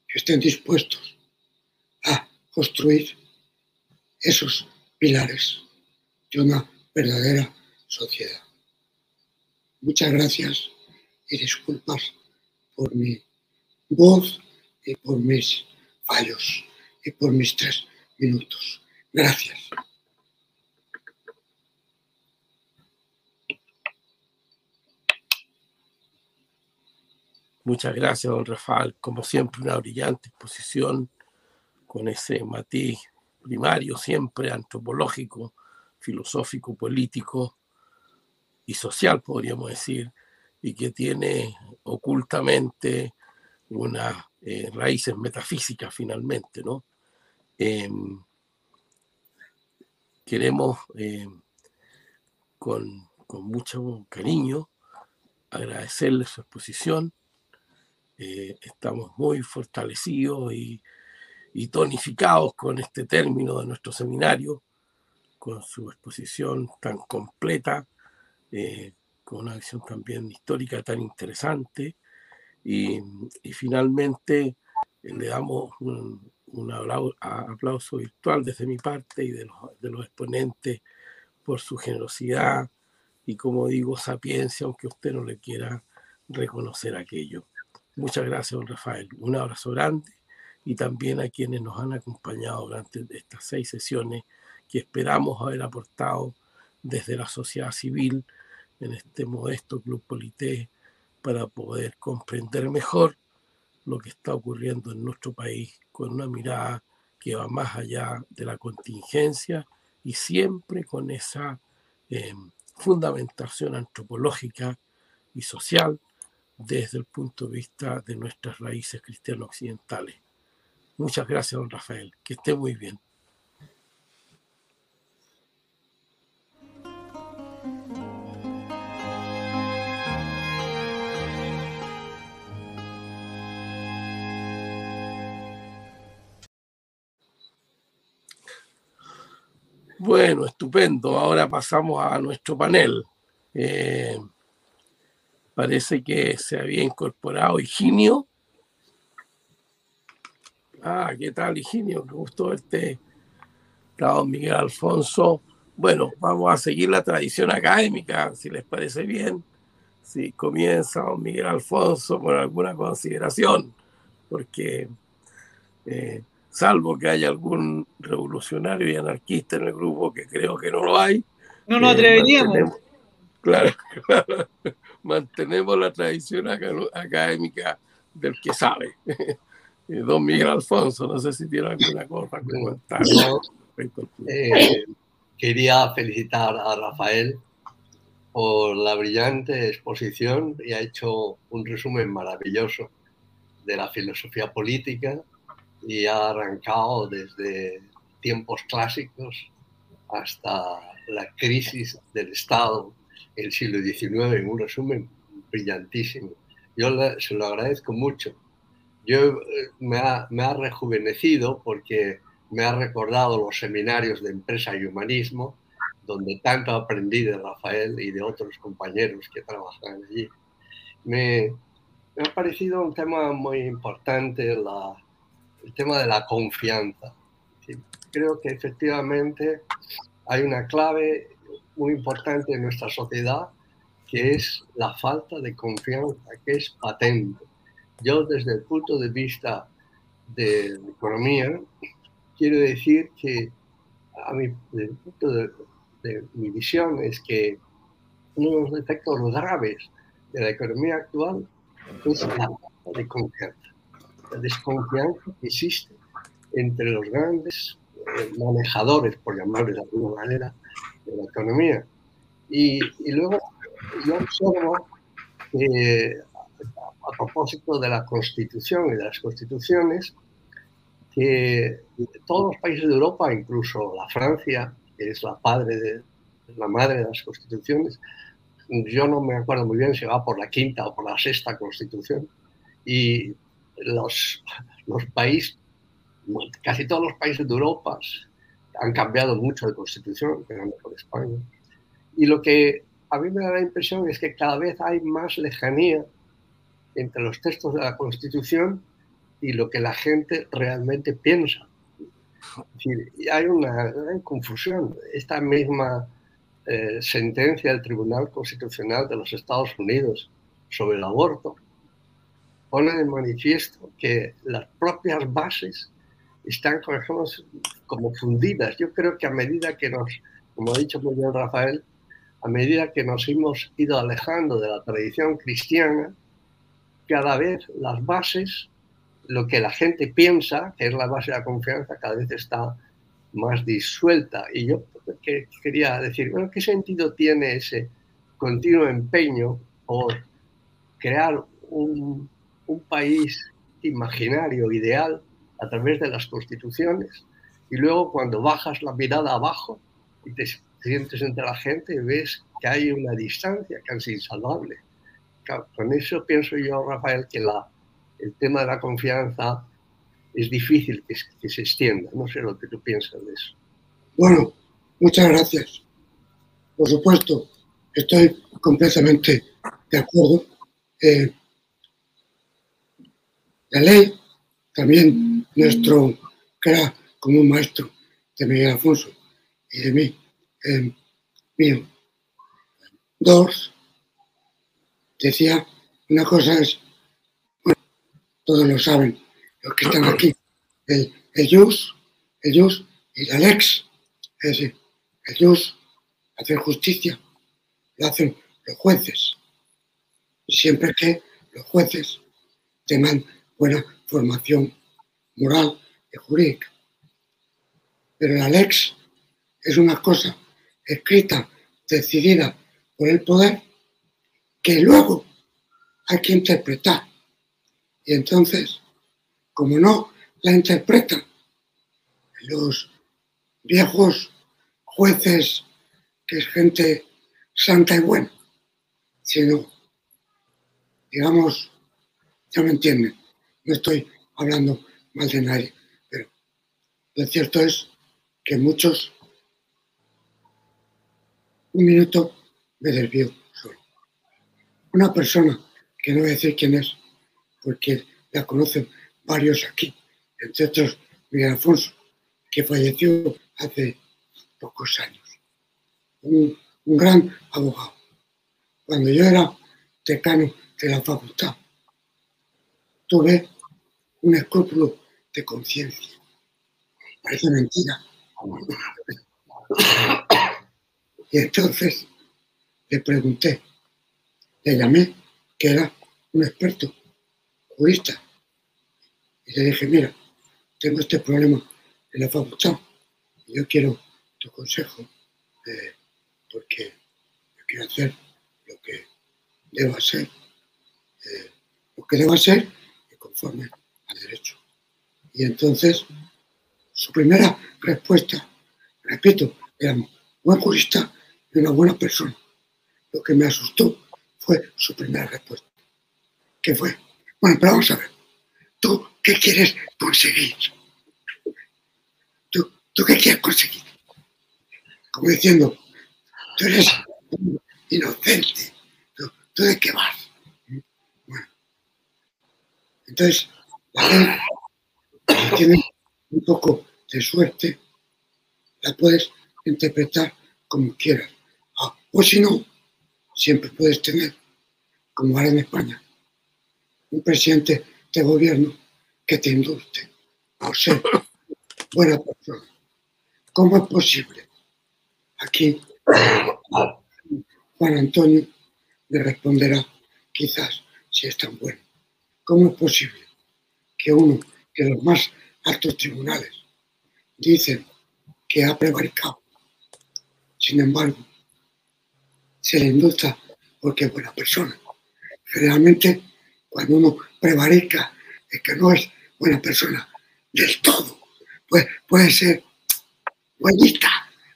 que estén dispuestos a construir esos pilares de una verdadera sociedad. Muchas gracias y disculpas por mi voz y por mis fallos y por mis tres minutos. Gracias. Muchas gracias, don Rafael. Como siempre, una brillante exposición con ese matiz primario, siempre antropológico, filosófico, político y social, podríamos decir, y que tiene ocultamente unas eh, raíces metafísicas finalmente, ¿no? Em, queremos eh, con, mucho cariño agradecerle su exposición. Eh, estamos muy fortalecidos y, tonificados con este término de nuestro seminario, con su exposición tan completa, eh, con una visión también histórica tan interesante. Y, finalmente le damos un, un aplauso, virtual desde mi parte y de los, de los exponentes por su generosidad y, como digo, sapiencia, aunque usted no le quiera reconocer aquello. Muchas gracias, don Rafael. Un abrazo grande y también a quienes nos han acompañado durante estas seis sesiones que esperamos haber aportado desde la sociedad civil en este modesto Club Polité para poder comprender mejor lo que está ocurriendo en nuestro país con una mirada que va más allá de la contingencia y siempre con esa em, fundamentación antropológica y social desde el punto de vista de nuestras raíces cristiano-occidentales. Muchas gracias, don Rafael. Que esté muy bien. Bueno, estupendo. Ahora pasamos a nuestro panel. Eh, parece que se había incorporado Higinio. Ah, ¿qué tal, Higinio? Me gustó este don Miguel Alfonso. Bueno, vamos a seguir la tradición académica, si les parece bien. Si comienza don Miguel Alfonso con alguna consideración, porque eh, salvo que haya algún revolucionario y anarquista en el grupo, que creo que no lo hay. No nos eh, atreveríamos. claro, mantenemos la tradición académica del que sabe. Eh, don Miguel Alfonso, no sé si tiene alguna cosa que comentar. Eh, quería felicitar a Rafael por la brillante exposición y ha hecho un resumen maravilloso de la filosofía política y ha arrancado desde tiempos clásicos hasta la crisis del Estado el siglo XIX, en un resumen brillantísimo. Yo se lo agradezco mucho. Yo eh, me ha, me ha rejuvenecido porque me ha recordado los seminarios de empresa y humanismo, donde tanto aprendí de Rafael y de otros compañeros que trabajan allí. Me, me ha parecido un tema muy importante la, el tema de la confianza. Creo que efectivamente hay una clave muy importante en nuestra sociedad que es la falta de confianza, que es patente. Yo desde el punto de vista de economía, quiero decir que a mi, punto de, de mi visión es que uno de los defectos graves de la economía actual es la falta de confianza la desconfianza que existe entre los grandes eh, manejadores, por llamarles de alguna manera, de la economía. Y, y luego yo observo que a, propósito de la Constitución y de las constituciones, que todos los países de Europa, incluso la Francia, que es la, padre de, la madre de las constituciones, yo no me acuerdo muy bien si va por la quinta o por la sexta constitución, y los, los países, casi todos los países de Europa han cambiado mucho de constitución, empezando por España. Y lo que a mí me da la impresión es que cada vez hay más lejanía entre los textos de la Constitución y lo que la gente realmente piensa. Es decir, hay una gran confusión. Esta misma eh, sentencia del Tribunal Constitucional de los Estados Unidos sobre el aborto pone de manifiesto que las propias bases están como fundidas. Yo creo que a medida que nos, como ha dicho muy bien Rafael, a medida que nos hemos ido alejando de la tradición cristiana, cada vez las bases, lo que la gente piensa, que es la base de la confianza, cada vez está más disuelta. Y yo quería decir, bueno, ¿qué sentido tiene ese continuo empeño por crear un, un país imaginario, ideal, a través de las constituciones? Y luego cuando bajas la mirada abajo y te sientes entre la gente, ves que hay una distancia casi insalvable. Con eso pienso yo, Rafael, que la, el tema de la confianza es difícil que, que se extienda. No sé lo que tú piensas de eso. Bueno, Muchas gracias. Por supuesto, estoy completamente de acuerdo. Eh, la ley, también nuestro, era como maestro de Miguel Alfonso y de mí, eh, mío, dos, decía, una cosa es, bueno, todos lo saben, los que están aquí, el, el jus, el jus y la lex, es decir, ellos hacen justicia, lo hacen los jueces, siempre que los jueces tengan buena formación moral y jurídica. Pero la lex es una cosa escrita, decidida por el poder, que luego hay que interpretar. Y entonces, como no la interpretan los viejos jueces que es gente santa y buena, sino, digamos, ya me entienden, no estoy hablando mal de nadie, pero lo cierto es que muchos, un minuto me desvío solo. Una persona, que no voy a decir quién es, porque la conocen varios aquí, entre otros Miguel Alfonso, que falleció hace pocos años. Un, gran abogado. Cuando yo era decano de la facultad, tuve un escrúpulo de conciencia. Parece mentira. Y entonces le pregunté, le llamé, que era un experto, jurista, y le dije, mira, tengo este problema en la facultad, y yo quiero tu consejo, eh, porque yo quiero hacer lo que deba ser, eh, lo que deba ser y conforme derecho. Y entonces, su primera respuesta, repito, era buen jurista y una buena persona. Lo que me asustó fue su primera respuesta, que fue, bueno, pero vamos a ver, ¿tú qué quieres conseguir? ¿Tú, ¿tú qué quieres conseguir? como diciendo, tú eres inocente, ¿tú, de qué vas? Bueno, entonces, la gente tiene un poco de suerte, la puedes interpretar como quieras. Ah, o si no, siempre puedes tener, como ahora en España, un presidente de gobierno que te indulte por ser buena persona. ¿Cómo es posible Aquí Juan Antonio le responderá, quizás, si es tan bueno. ¿Cómo es posible que uno que los más altos tribunales dicen que ha prevaricado, sin embargo, se le indulta porque es buena persona? Generalmente, cuando uno prevarica, es que no es buena persona del todo. Pues puede ser buenita,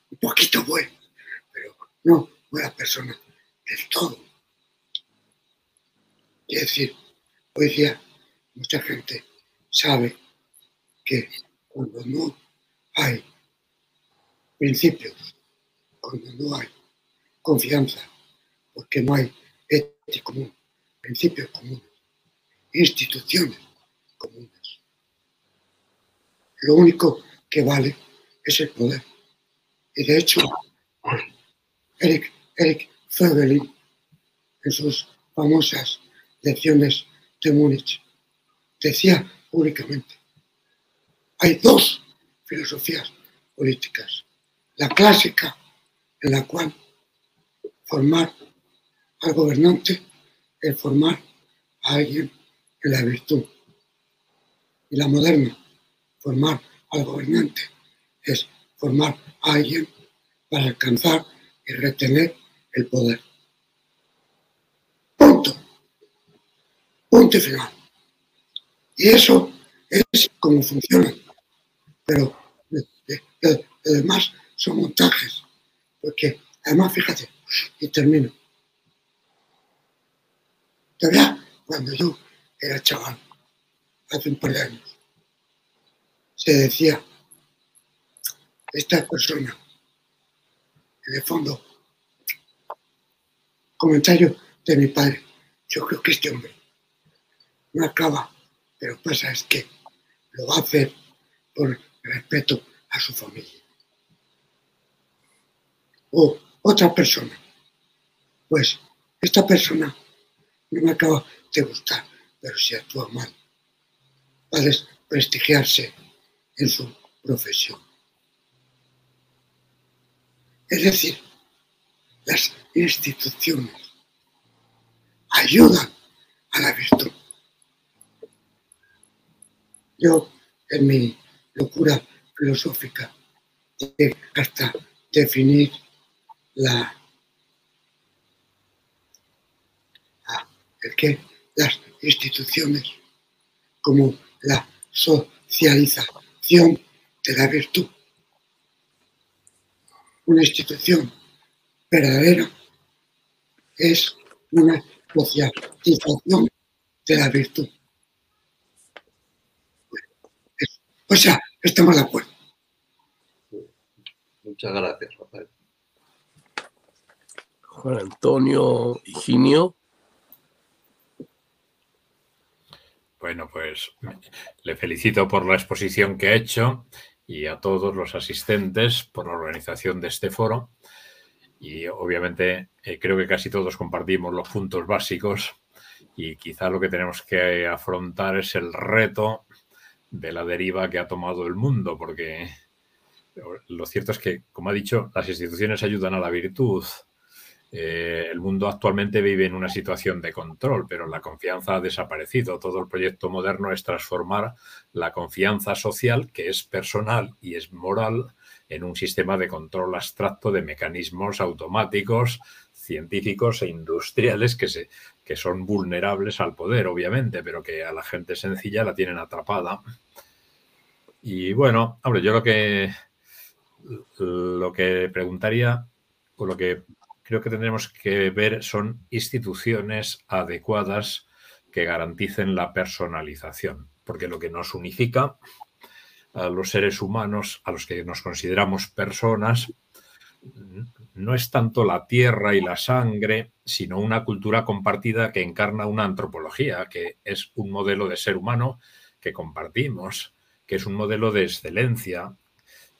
un poquito bueno, pero no buena persona del todo. Quiere decir, hoy día mucha gente sabe que cuando no hay principios, cuando no hay confianza, porque no hay ética común, principios comunes, instituciones comunes. Lo único que vale es el poder. Y de hecho, Eric, Eric en sus famosas lecciones de Múnich, decía públicamente, hay dos filosofías políticas. La clásica, en la cual formar al gobernante es formar a alguien en la virtud. Y la moderna, formar al gobernante es formar a alguien para alcanzar y retener el poder. Punto. Punto final. Y eso es como funciona. Pero además son montajes. Porque además, fíjate, y termino. Todavía cuando yo era chaval, hace un par de años, se decía, esta persona, en el fondo, comentario de mi padre, yo creo que este hombre no acaba, pero pasa es que lo va a hacer por respeto a su familia. O otra persona, pues esta persona no me acaba de gustar, pero si actúa mal, va a desprestigiarse en su profesión. Es decir, las instituciones ayudan a la virtud. Yo, en mi locura filosófica, hasta definir la el que las instituciones como la socialización de la virtud. Una institución verdadera es una socialización de la virtud. O sea, estamos de acuerdo. Muchas gracias, Rafael. Juan Antonio Higinio. Bueno, pues le felicito por la exposición que ha hecho y a todos los asistentes por la organización de este foro. Y obviamente eh, creo que casi todos compartimos los puntos básicos y quizá lo que tenemos que afrontar es el reto de la deriva que ha tomado el mundo, porque lo cierto es que, como ha dicho, las instituciones ayudan a la virtud, eh, el mundo actualmente vive en una situación de control, pero la confianza ha desaparecido. Todo el proyecto moderno es transformar la confianza social, que es personal y es moral, en un sistema de control abstracto de mecanismos automáticos, científicos e industriales que, se, que son vulnerables al poder, obviamente, pero que a la gente sencilla la tienen atrapada. Y bueno, hombre, yo lo que lo que preguntaría o lo que creo que tendremos que ver son instituciones adecuadas que garanticen la personalización, porque lo que nos unifica a los seres humanos, a los que nos consideramos personas, no es tanto la tierra y la sangre, sino una cultura compartida que encarna una antropología, que es un modelo de ser humano que compartimos, que es un modelo de excelencia,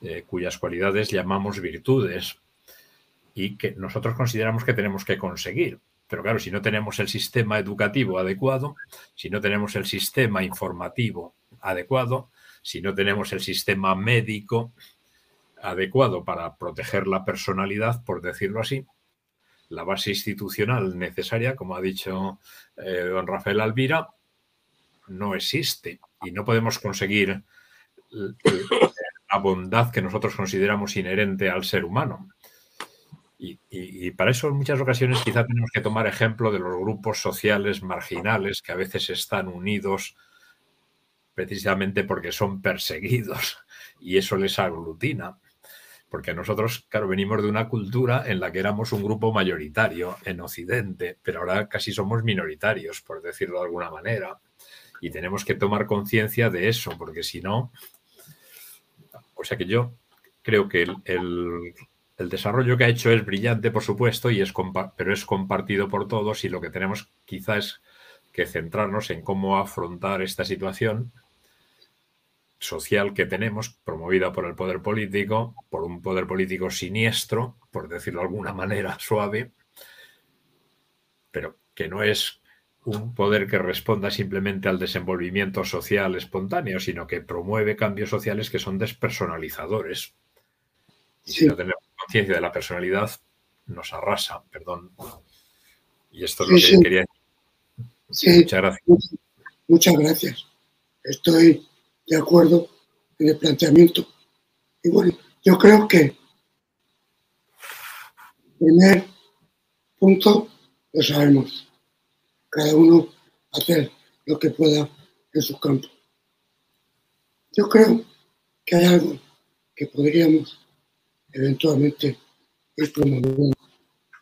eh, cuyas cualidades llamamos virtudes, y que nosotros consideramos que tenemos que conseguir. Pero claro, si no tenemos el sistema educativo adecuado, si no tenemos el sistema informativo adecuado, si no tenemos el sistema médico adecuado para proteger la personalidad, por decirlo así, la base institucional necesaria, como ha dicho eh, don Rafael Alvira, no existe y no podemos conseguir la bondad que nosotros consideramos inherente al ser humano. Y, para eso en muchas ocasiones quizá tenemos que tomar ejemplo de los grupos sociales marginales que a veces están unidos precisamente porque son perseguidos y eso les aglutina. Porque nosotros, claro, venimos de una cultura en la que éramos un grupo mayoritario en Occidente, pero ahora casi somos minoritarios, por decirlo de alguna manera, y tenemos que tomar conciencia de eso, porque si no, o sea que yo creo que el, desarrollo que ha hecho es brillante, por supuesto, y es pero es compartido por todos y lo que tenemos quizás es que centrarnos en cómo afrontar esta situación social que tenemos, promovida por el poder político, por un poder político siniestro, por decirlo de alguna manera suave, pero que no es un poder que responda simplemente al desenvolvimiento social espontáneo, sino que promueve cambios sociales que son despersonalizadores. Y si no tenemos conciencia de la personalidad, nos arrasa, perdón. Y esto es lo que quería decir. Muchas gracias. Muchas gracias. Estoy de acuerdo en el planteamiento. Y bueno, yo creo que primer punto lo sabemos. Cada uno hacer lo que pueda en su campo. Yo creo que hay algo que podríamos eventualmente ir promoviendo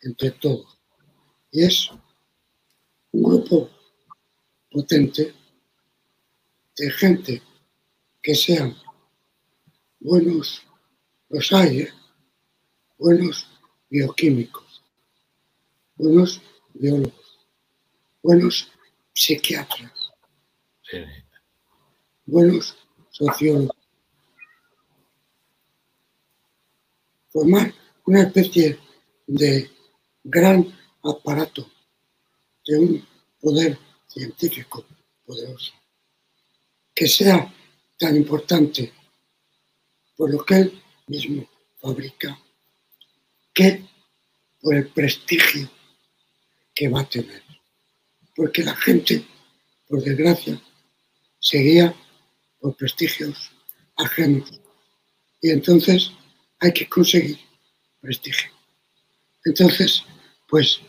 entre todos. Y es un grupo potente de gente que sean buenos, los hay, ¿eh? buenos bioquímicos, buenos biólogos, buenos psiquiatras, buenos sociólogos. Formar una especie de gran aparato de un poder científico poderoso, que sea tan importante por lo que él mismo fabrica que por el prestigio que va a tener. Porque la gente, por desgracia, seguía por prestigios ajenos. Y entonces hay que conseguir prestigio. Entonces, pues,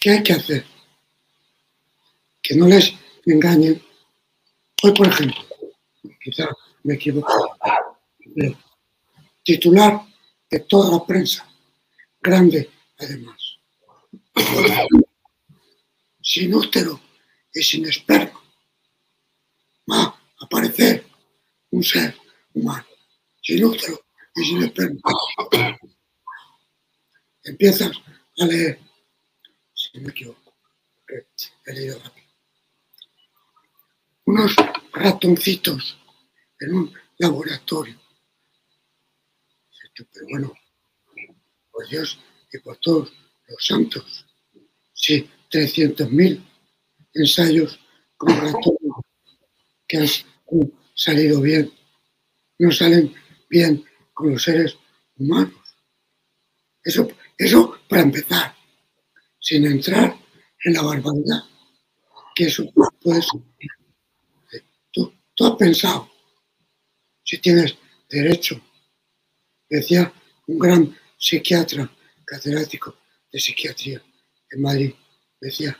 ¿qué hay que hacer? Que no les engañen Hoy, por ejemplo, quizá me equivoco, titular de toda la prensa, grande además, sin útero y sin esperma, va a aparecer un ser humano, sin útero y sin esperma. Empiezas a leer, si me equivoco, he leído rápido unos ratoncitos en un laboratorio. Pero bueno, por Dios y por todos los santos, si 300.000 ensayos con ratones que han salido bien, no salen bien con los seres humanos. Eso, eso para empezar, sin entrar en la barbaridad que eso puede ser Tú has pensado si tienes derecho. Decía un gran psiquiatra catedrático de psiquiatría en Madrid. Decía,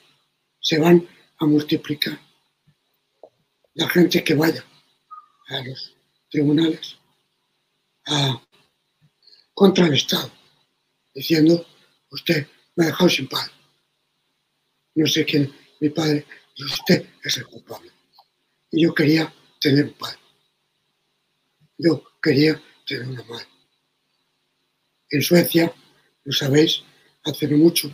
se van a multiplicar la gente que vaya a los tribunales contra el Estado, diciendo, usted me ha dejado sin padre. No sé quién, mi padre, usted es el culpable. Y yo quería tener padre. Yo quería tener una madre. En Suecia, lo sabéis, hace mucho,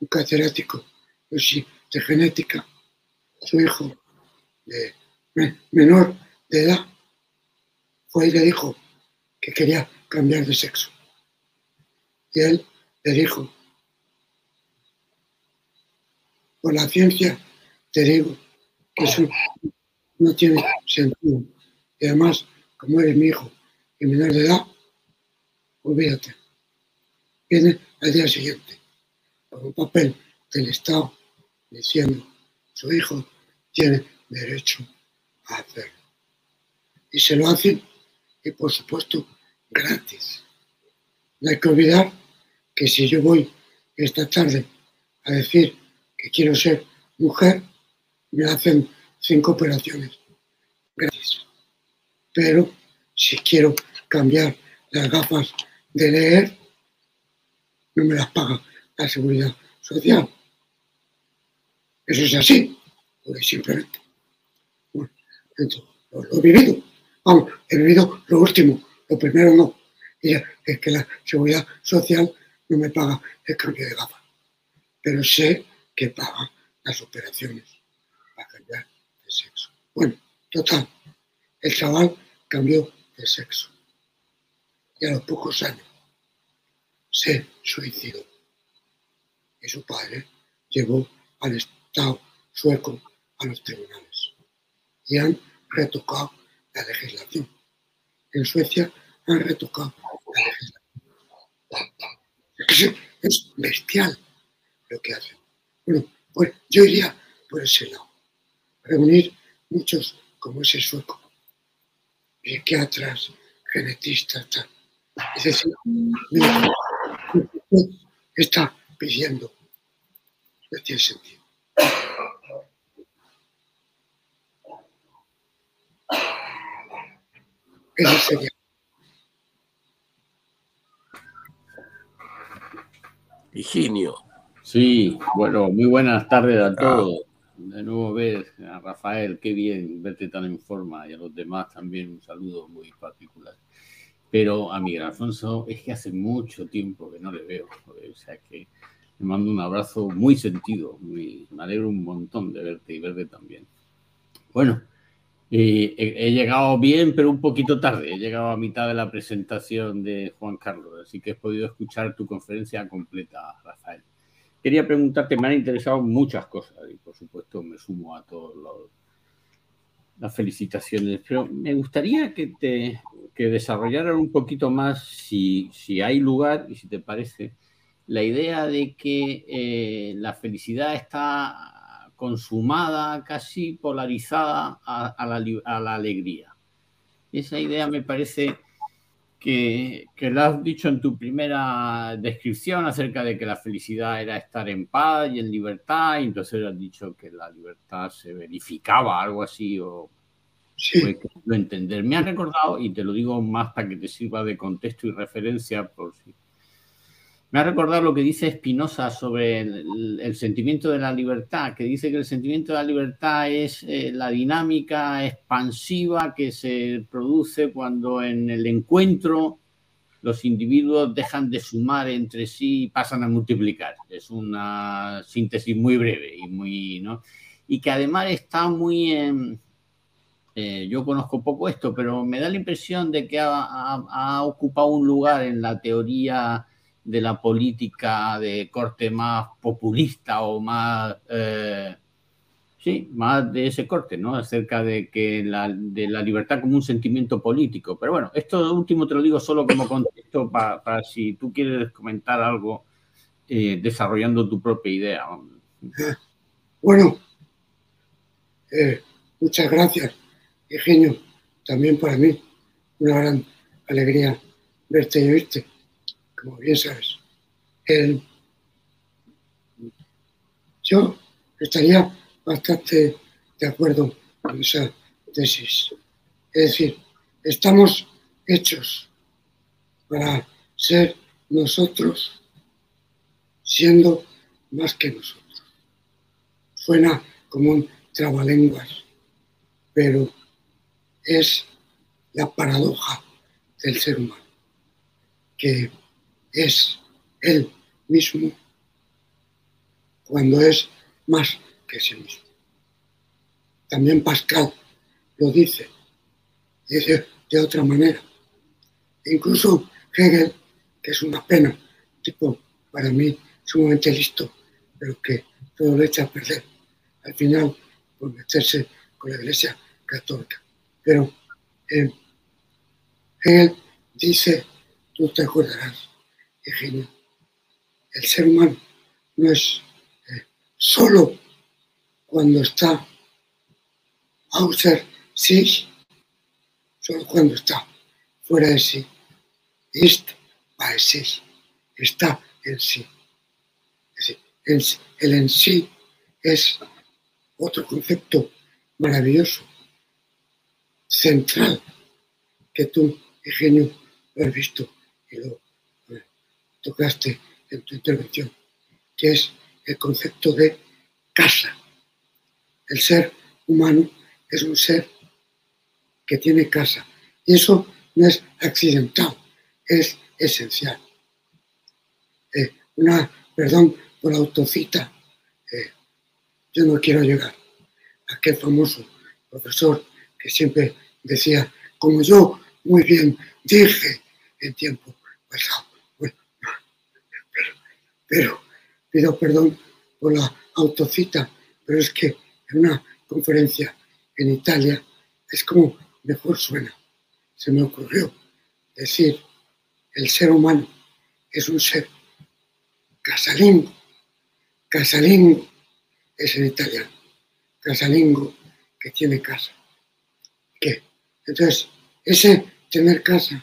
un catedrático de genética, su hijo de menor de edad, fue y le dijo que quería cambiar de sexo. Y él le dijo, por la ciencia te digo que es un no tiene sentido. Y además, como eres mi hijo y menor de edad, olvídate. Viene al día siguiente con un papel del Estado diciendo su hijo tiene derecho a hacerlo. Y se lo hacen, y por supuesto, gratis. No hay que olvidar que si yo voy esta tarde a decir que quiero ser mujer, me hacen cinco operaciones gratis. Pero si quiero cambiar las gafas de leer, no me las paga la seguridad social. Eso es así, porque simplemente. Bueno, entonces, lo, he vivido. Vamos, he vivido lo último, lo primero no. Y es que la seguridad social no me paga el cambio de gafas. Pero sé que paga las operaciones para cambiar. Bueno, total, el chaval cambió de sexo. Y a los pocos años se suicidó. Y su padre llevó al Estado sueco a los tribunales. Y han retocado la legislación. En Suecia han retocado la legislación. Es bestial lo que hacen. Bueno, pues yo iría por ese lado. Reunir muchos como ese sueco, psiquiatras, genetistas, tal. Es decir, está pidiendo. No tiene sentido. Eso sería. Higinio. Sí, bueno, muy buenas tardes a todos. De nuevo ver a Rafael, qué bien verte tan en forma y a los demás también un saludo muy particular. Pero a Miguel Alfonso es que hace mucho tiempo que no le veo, o sea que le mando un abrazo muy sentido, me alegro un montón de verte y verte también. Bueno, eh, he, llegado bien, pero un poquito tarde, he llegado a mitad de la presentación de Juan Carlos, así que he podido escuchar tu conferencia completa, Rafael quería preguntarte, me han interesado muchas cosas y por supuesto me sumo a todas las felicitaciones, pero me gustaría que que desarrollaran un poquito más, si, si hay lugar y si te parece, la idea de que eh, la felicidad está consumada, casi polarizada a, a, la, a la alegría. Esa idea me parece que, que lo has dicho en tu primera descripción acerca de que la felicidad era estar en paz y en libertad, y entonces has dicho que la libertad se verificaba, algo así, o sí. lo entender. Me ha recordado, y te lo digo más para que te sirva de contexto y referencia, por si me ha recordado lo que dice Spinoza sobre el, el, sentimiento de la libertad, que dice que el sentimiento de la libertad es eh, la dinámica expansiva que se produce cuando en el encuentro los individuos dejan de sumar entre sí y pasan a multiplicar. Es una síntesis muy breve y muy, ¿no? Y que además está muy en, eh, yo conozco poco esto, pero me da la impresión de que ha, ha, ha ocupado un lugar en la teoría de la política de corte más populista o más, eh, sí, más de ese corte, ¿no? Acerca de que la, de la libertad como un sentimiento político. Pero bueno, esto último te lo digo solo como contexto para, si tú quieres comentar algo eh, desarrollando tu propia idea. Bueno, eh, muchas gracias, Eugenio. También para mí una gran alegría verte y oírte como bien sabes. Yo estaría bastante de acuerdo con esa tesis. Es decir, estamos hechos para ser nosotros siendo más que nosotros. Suena como un trabalenguas, pero es la paradoja del ser humano, que es él mismo cuando es más que sí mismo. También Pascal lo dice, dice de otra manera. Incluso Hegel, que es una pena, tipo para mí sumamente listo, pero que todo lo echa a perder. Al final, por meterse con la Iglesia Católica. Pero eh, Hegel dice, tú te acordarás, El ser humano no es eh, solo cuando está außer sich, solo cuando está fuera de sí, está en sí. El en sí es otro concepto maravilloso, central, que tú, Eugenio, lo has visto y lo tocaste en tu intervención, que es el concepto de casa. El ser humano es un ser que tiene casa. Y eso no es accidental, es esencial. Eh, una, perdón por la autocita, eh, yo no quiero llegar a aquel famoso profesor que siempre decía, como yo muy bien dije en tiempo pasado. Pero, pido perdón por la autocita, pero es que en una conferencia en Italia es como mejor suena. Se me ocurrió decir, el ser humano es un ser casalingo. Casalingo es en italiano. Casalingo que tiene casa. ¿Qué? Entonces, ese tener casa,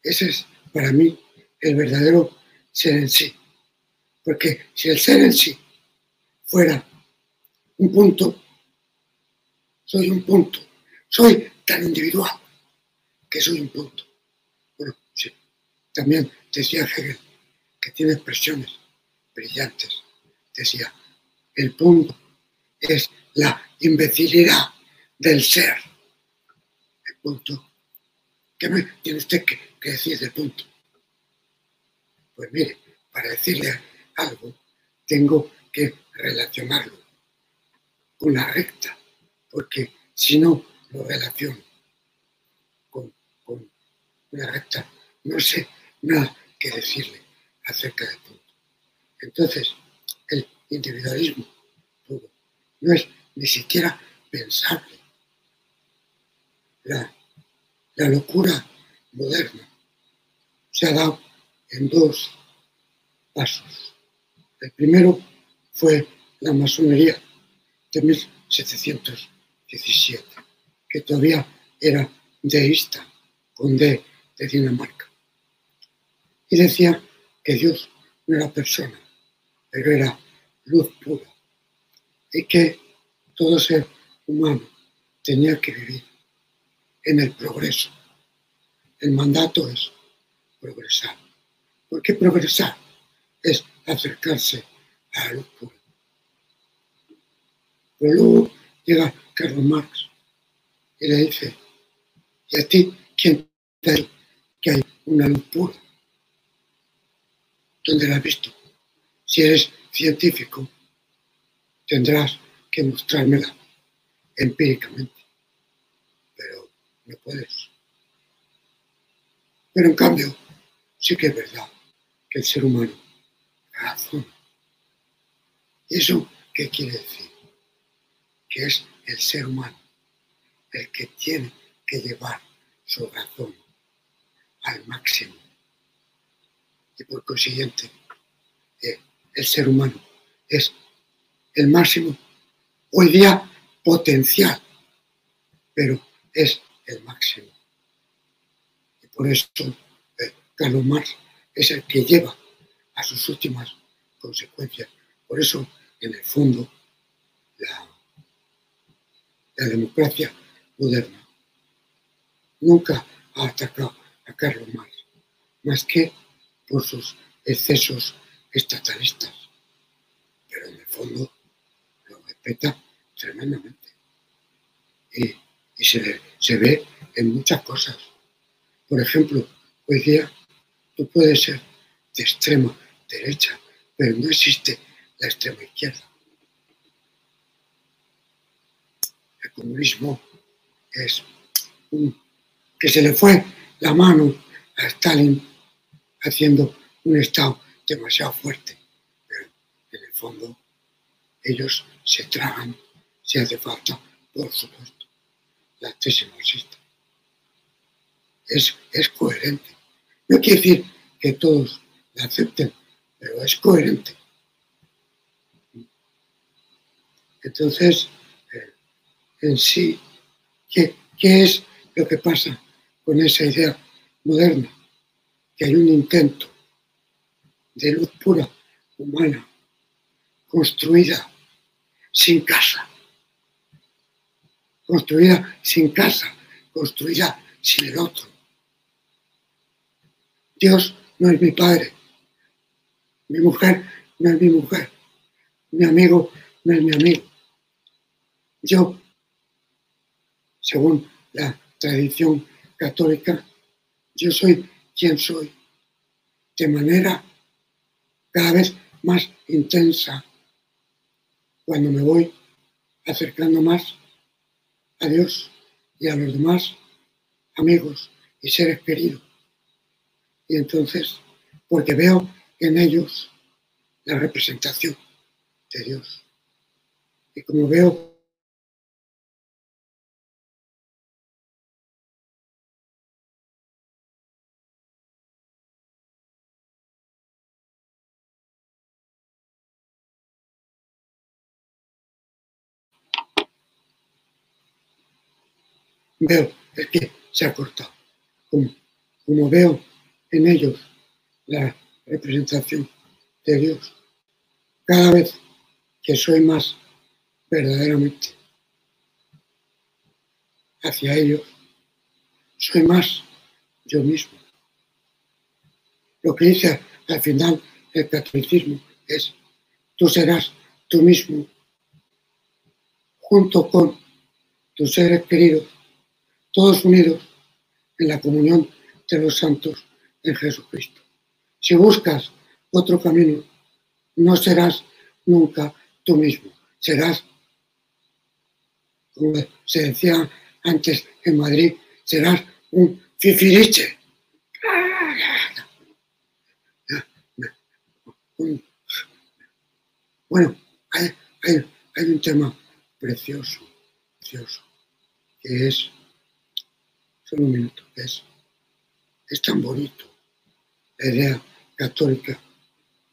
ese es para mí el verdadero ser en sí. Porque si el ser en sí fuera un punto, soy un punto, soy tan individual que soy un punto. Bueno, también decía Hegel que tiene expresiones brillantes. Decía, el punto es la imbecilidad del ser. El punto. ¿Qué me tiene usted que, que decir del punto? Pues mire, para decirle algo, tengo que relacionarlo con la recta, porque si no lo relaciono con, con una recta, no sé nada que decirle acerca del punto. Entonces, el individualismo puro no es ni siquiera pensable. La locura moderna se ha dado en dos pasos. El primero fue la masonería de 1717, que todavía era deísta, con D de Dinamarca. Y decía que Dios no era persona, pero era luz pura, y que todo ser humano tenía que vivir en el progreso. El mandato es progresar. ¿Por qué progresar? Es acercarse a la luz pura. Pero luego llega Carlos Marx y le dice, ¿y a ti quién te dice que hay una luz pura? ¿Dónde la has visto? Si eres científico, tendrás que mostrármela empíricamente, pero no puedes. Pero en cambio, sí que es verdad que el ser humano ¿Y eso qué quiere decir? Que es el ser humano el que tiene que llevar su razón al máximo. Y por consiguiente, eh, el ser humano es el máximo, hoy día potencial, pero es el máximo. Y por eso eh, Carlos Marx es el que lleva a sus últimas consecuencias. Por eso, en el fondo, la, democracia moderna nunca ha atacado a Carlos Marx, más que por sus excesos estatalistas. Pero en el fondo lo respeta tremendamente. Y, se, se ve en muchas cosas. Por ejemplo, hoy día tú puedes ser de extrema derecha, pero no existe la extrema izquierda. El comunismo es un, que se le fue la mano a Stalin haciendo un Estado demasiado fuerte, pero en el fondo ellos se tragan si hace falta, por supuesto. La tesis no existe. Es, es coherente. No quiere decir que todos la acepten, pero es coherente. Entonces, eh, en sí, ¿qué, ¿qué es lo que pasa con esa idea moderna? Que hay un intento de luz pura, humana, construida sin casa, construida sin casa, construida sin el otro, Dios no es mi padre. Mi mujer no es mi mujer. Mi amigo no es mi amigo. Yo, según la tradición católica, yo soy quien soy, de manera cada vez más intensa cuando me voy acercando más a Dios y a los demás amigos y seres queridos. Y entonces, porque veo en ellos la representación de Dios. Y como veo veo el que se ha cortado. Como, veo en ellos la representación de Dios, cada vez que soy más verdaderamente hacia ellos, soy más yo mismo. Lo que dice al final el catolicismo es, tú serás tú mismo junto con tus seres queridos todos unidos en la comunión de los santos en Jesucristo. Si buscas otro camino, no serás nunca tú mismo, serás, como se decía antes en Madrid, serás un fifiriche. Bueno, hay, hay un tema precioso, precioso, que es solo un minuto, es, es tan bonito la idea católica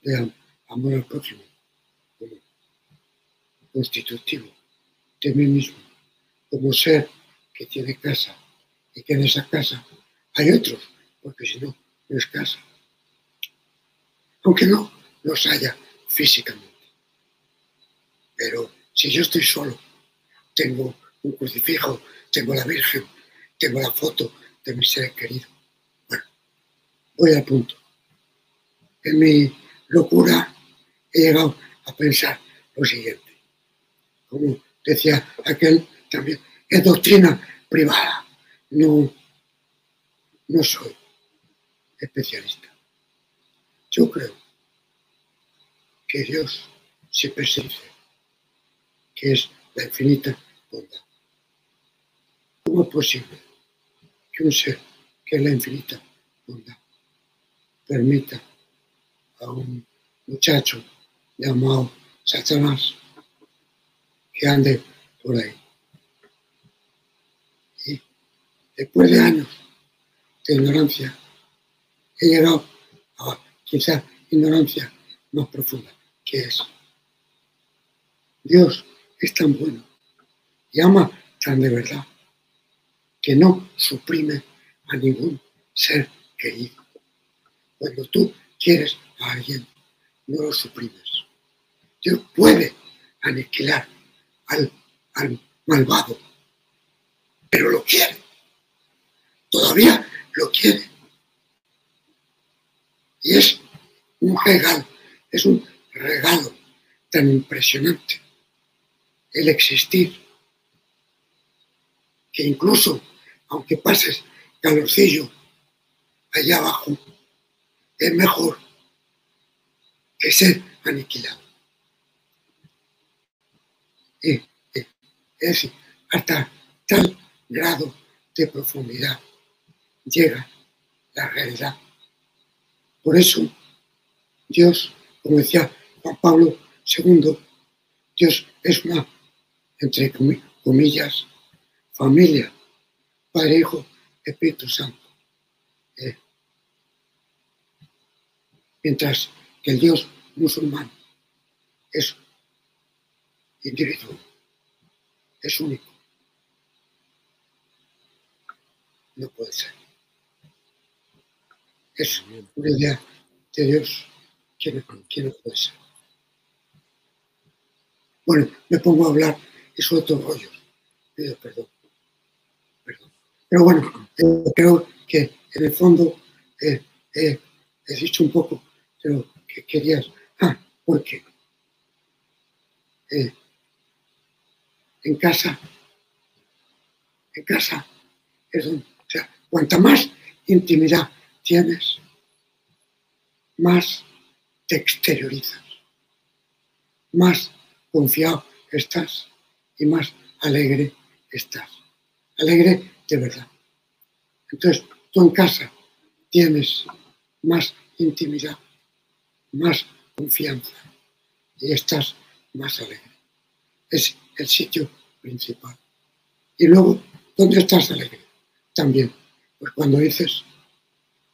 de amor al próximo como constitutivo de mí mismo, como ser que tiene casa y que en esa casa hay otros, porque si no, no es casa. Aunque no los haya físicamente. Pero si yo estoy solo, tengo un crucifijo, tengo la Virgen, tengo la foto de mi ser querido. Bueno, voy al punto. En mi locura he llegado a pensar lo siguiente. Como decía aquel también, es doctrina privada. No, no soy especialista. Yo creo que Dios se dice que es la infinita bondad. ¿Cómo es posible que un ser que es la infinita bondad permita a un muchacho llamado Satanás que ande por ahí. Y después de años de ignorancia, he llegado a quizás ignorancia más profunda, que es Dios es tan bueno y ama tan de verdad que no suprime a ningún ser querido. Cuando tú quieres a alguien, no lo suprimes. Dios puede aniquilar al, al malvado, pero lo quiere. Todavía lo quiere. Y es un regalo, es un regalo tan impresionante el existir que incluso aunque pases calorcillo allá abajo, es mejor que ser aniquilado. es decir, hasta tal grado de profundidad llega la realidad. Por eso, Dios, como decía Juan Pablo II, Dios es una, entre comillas, familia Padre, Hijo, Espíritu Santo. Eh, mientras que el Dios musulmán es individuo, es único. No puede ser. Es una idea de Dios que no, puede ser. Bueno, me pongo a hablar y suelto rollos. Pido perdón. Pero bueno, creo que en el fondo eh, he dicho un poco de lo que querías. Ah, ¿por qué? Eh, en casa, en casa es donde, cuanta más intimidad tienes, más te exteriorizas, más confiado estás y más alegre estás. Alegre de verdad. Entonces, tú en casa tienes más intimidad, más confianza y estás más alegre. Es el sitio principal. Y luego, ¿dónde estás alegre? También, pues cuando dices,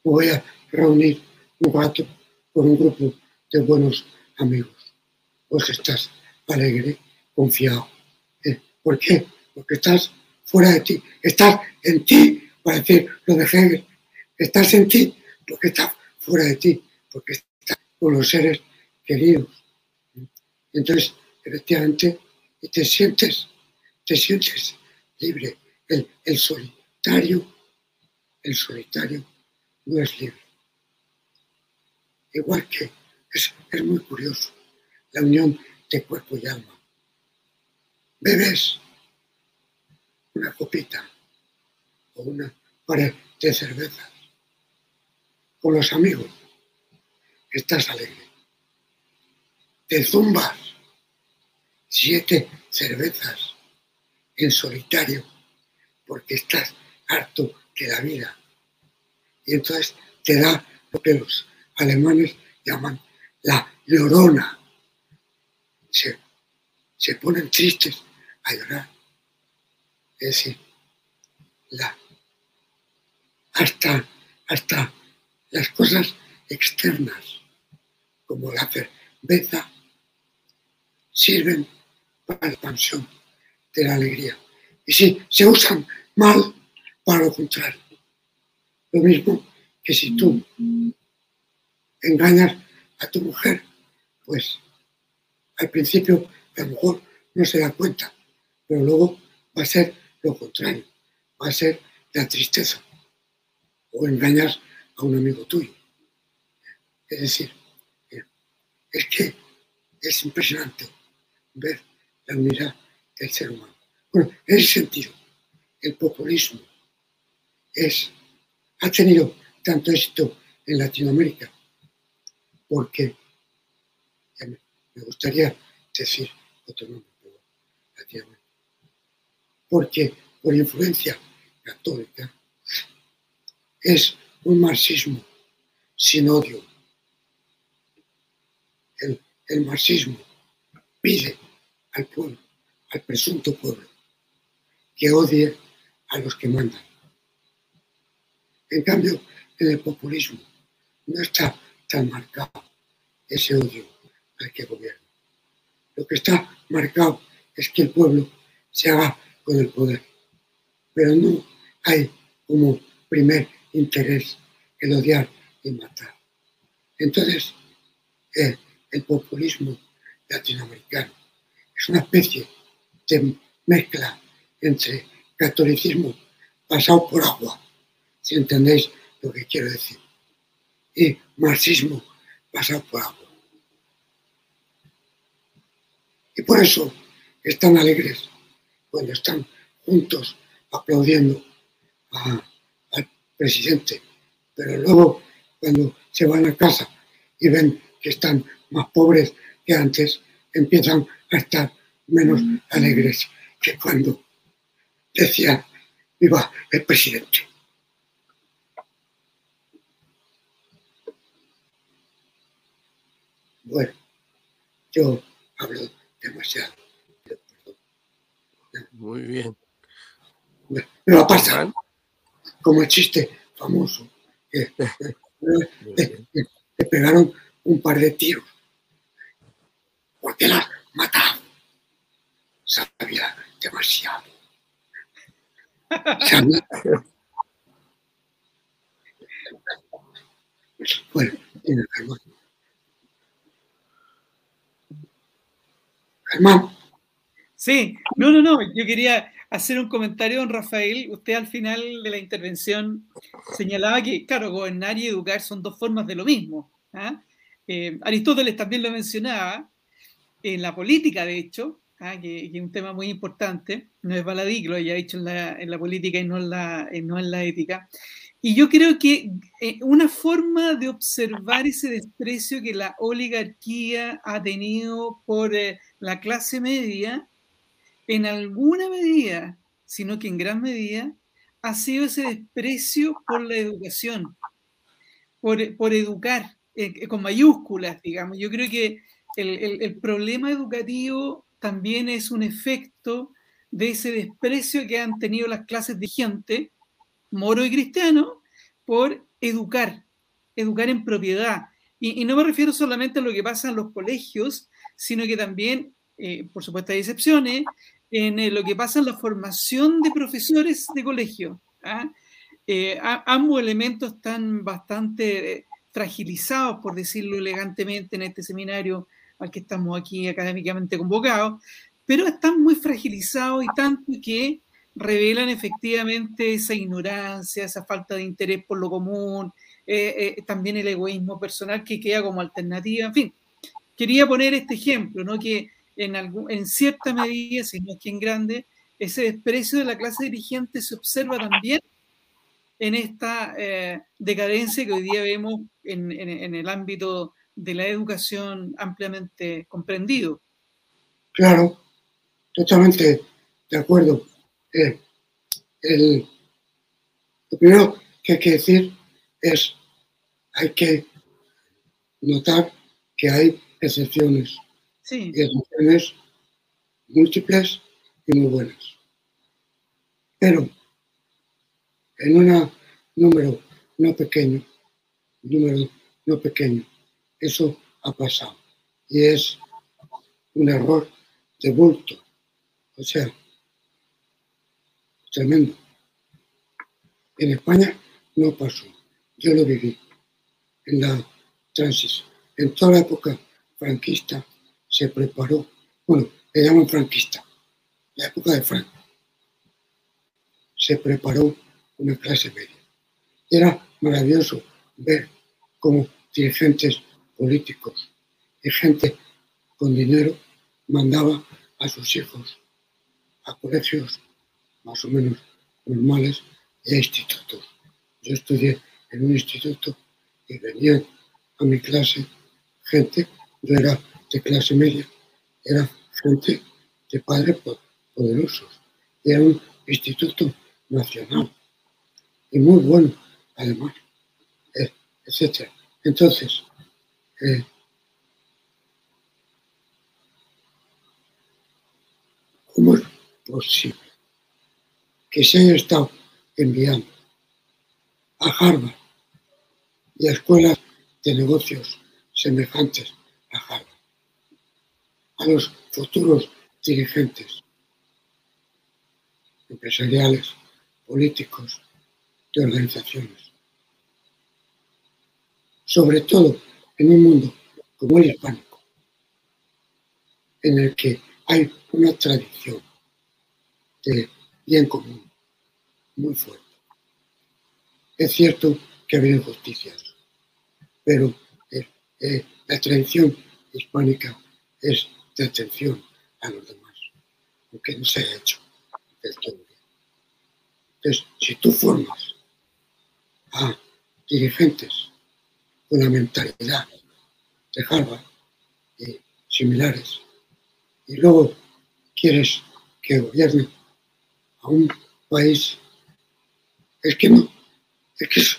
voy a reunir un rato con un grupo de buenos amigos, pues estás alegre, confiado. ¿Eh? ¿Por qué? Porque estás fuera de ti, estás en ti, para decir lo de Hegel, estás en ti porque estás fuera de ti, porque con los seres queridos. Entonces, efectivamente, te sientes, te sientes libre. El, el solitario, el solitario no es libre. Igual que es, es muy curioso la unión de cuerpo y alma. Bebes una copita o una pared de cervezas con los amigos, estás alegre. Te zumbas siete cervezas en solitario porque estás harto de la vida. Y entonces te da lo que los alemanes llaman la neurona. Se, se ponen tristes a llorar. Es decir, la, hasta, hasta las cosas externas, como la cerveza, sirven para la expansión de la alegría. Y si se usan mal, para lo contrario. Lo mismo que si tú engañas a tu mujer, pues al principio a lo mejor no se da cuenta, pero luego va a ser lo contrario, va a ser la tristeza. O engañas a un amigo tuyo. Es decir, es que es impresionante ver la unidad del ser humano. Bueno, en ese sentido, el populismo es, ha tenido tanto éxito en Latinoamérica porque me gustaría decir otro nombre, pero Latinoamérica, porque por influencia católica es un marxismo sin odio. El, marxismo pide al pueblo, al presunto pueblo, que odie a los que mandan. En cambio, en el populismo no está tan marcado ese odio al que gobierna. Lo que está marcado es que el pueblo se haga con el poder, pero no hay como primer interés el odiar y matar. Entonces, eh, el populismo latinoamericano es una especie de mezcla entre catolicismo pasado por agua, si entendéis lo que quiero decir, y marxismo pasado por agua. Y por eso están alegres cuando están juntos aplaudiendo al presidente, pero luego cuando se van a casa y ven que están más pobres que antes, empiezan a estar menos alegres que cuando decían viva el presidente. Bueno, yo hablo demasiado. Muy bien. Me, va a pasar como el chiste famoso que le pegaron un par de tiros. ¿Por qué las matado? Sabía demasiado. Sabía. Bueno, tiene Germán. Germán. Sí, no, no, no, yo quería hacer un comentario, don Rafael. Usted al final de la intervención señalaba que, claro, gobernar y educar son dos formas de lo mismo. ¿ah? Eh, Aristóteles también lo mencionaba en la política, de hecho, ¿ah? que, es un tema muy importante. No es baladí lo haya dicho en la, política y no en la, no en la ética. Y yo creo que eh, una forma de observar ese desprecio que la oligarquía ha tenido por eh, la clase media en alguna medida, sino que en gran medida, ha sido ese desprecio por la educación, por, educar, eh, con mayúsculas, digamos. Yo creo que el, problema educativo también es un efecto de ese desprecio que han tenido las clases de gente, moro y cristiano, por educar, educar en propiedad. Y, no me refiero solamente a lo que pasa en los colegios, sino que también, eh, por supuesto, hay excepciones, en eh, lo que pasa en la formación de profesores de colegio. ¿ah? Eh, ambos elementos están bastante fragilizados, por decirlo elegantemente, en este seminario al que estamos aquí académicamente convocados, pero están muy fragilizados y tanto que revelan efectivamente esa ignorancia, esa falta de interés por lo común, también el egoísmo personal que queda como alternativa. En fin, quería poner este ejemplo, ¿no? que en, en cierta medida, si no es que en grande, ese desprecio de la clase dirigente se observa también en esta eh, decadencia que hoy día vemos en, el ámbito de la educación ampliamente comprendido. Claro, totalmente de acuerdo. Eh, lo primero que hay que decir es, hay que notar que hay excepciones Sí. Y múltiples y muy buenas. Pero en un número no pequeño, número no pequeño, eso ha pasado. Y es un error de bulto. O sea, tremendo. En España no pasó. Yo lo viví en la transición. En toda la época franquista se preparó, bueno, le llaman franquista, la época de Franco, se preparó una clase media. Era maravilloso ver cómo dirigentes políticos y gente con dinero mandaba a sus hijos a colegios más o menos normales y institutos. Yo estudié en un instituto y venían a mi clase gente, yo era de clase media, era gente de padres poderosos. Era un instituto nacional y muy bueno, además, eh, etc. Entonces, eh, ¿cómo es posible que se haya estado enviando a Harvard y a escuelas de negocios semejantes a Harvard? a los futuros dirigentes empresariales, políticos, de organizaciones. Sobre todo en un mundo como el hispánico, en el que hay una tradición de bien común muy fuerte. Es cierto que ha habido injusticias, pero eh, eh, la tradición hispánica es de atención a los demás, aunque no se haya hecho del todo bien. Entonces, si tú formas a dirigentes la mentalidad de Harvard y similares, y luego quieres que gobierne a un país, es que no, es que es,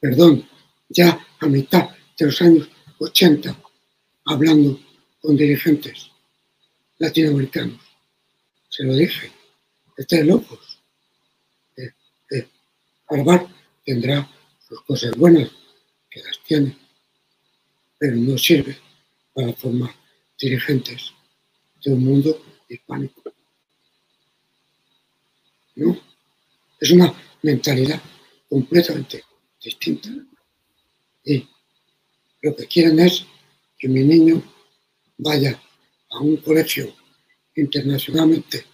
perdón, ya a mitad de los años 80, hablando con dirigentes latinoamericanos. Se lo dije, estáis locos. Eh, eh, Harvard tendrá sus cosas buenas, que las tiene, pero no sirve para formar dirigentes de un mundo hispánico. No, es una mentalidad completamente distinta. Y lo que quieren es que mi niño vaya a un colegio internacionalmente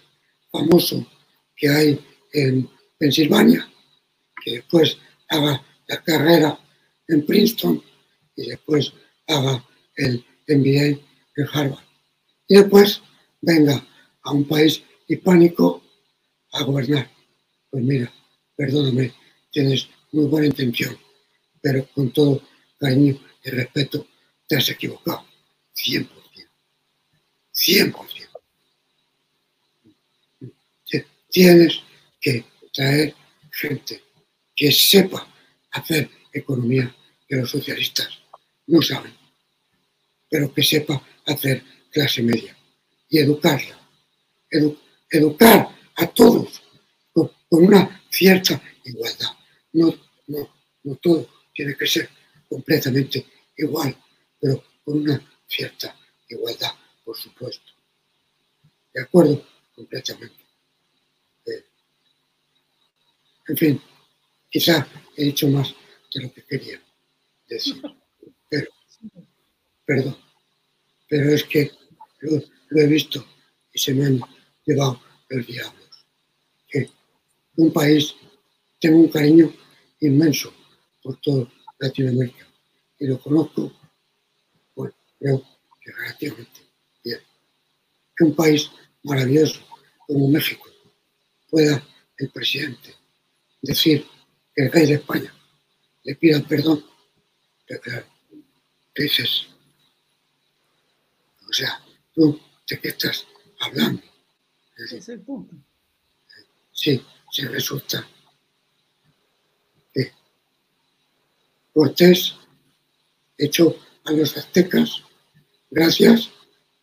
famoso que hay en Pensilvania, que después haga la carrera en Princeton y después haga el MBA en Harvard. Y después venga a un país hispánico a gobernar. Pues mira, perdóname, tienes muy buena intención, pero con todo cariño y respeto te has equivocado. 100%. 100%. Tienes que traer gente que sepa hacer economía que los socialistas no saben, pero que sepa hacer clase media y educarla. educar a todos con, una cierta igualdad. No, no, no todo tiene que ser completamente igual, pero con una cierta igualdad, por supuesto. De acuerdo, completamente. Eh, en fin, quizá he dicho más de lo que quería decir, pero, perdón, pero es que lo, he visto y se me han llevado los diablos. Que un país tengo un cariño inmenso por todo Latinoamérica y lo conozco, bueno, creo que relativamente bien. Que un país maravilloso como México pueda el presidente decir que el rey de España le pida perdón, ¿qué dices? O sea, tú, ¿de qué estás hablando? Ese es el punto. Sí, se resulta que Cortés echó a los aztecas gracias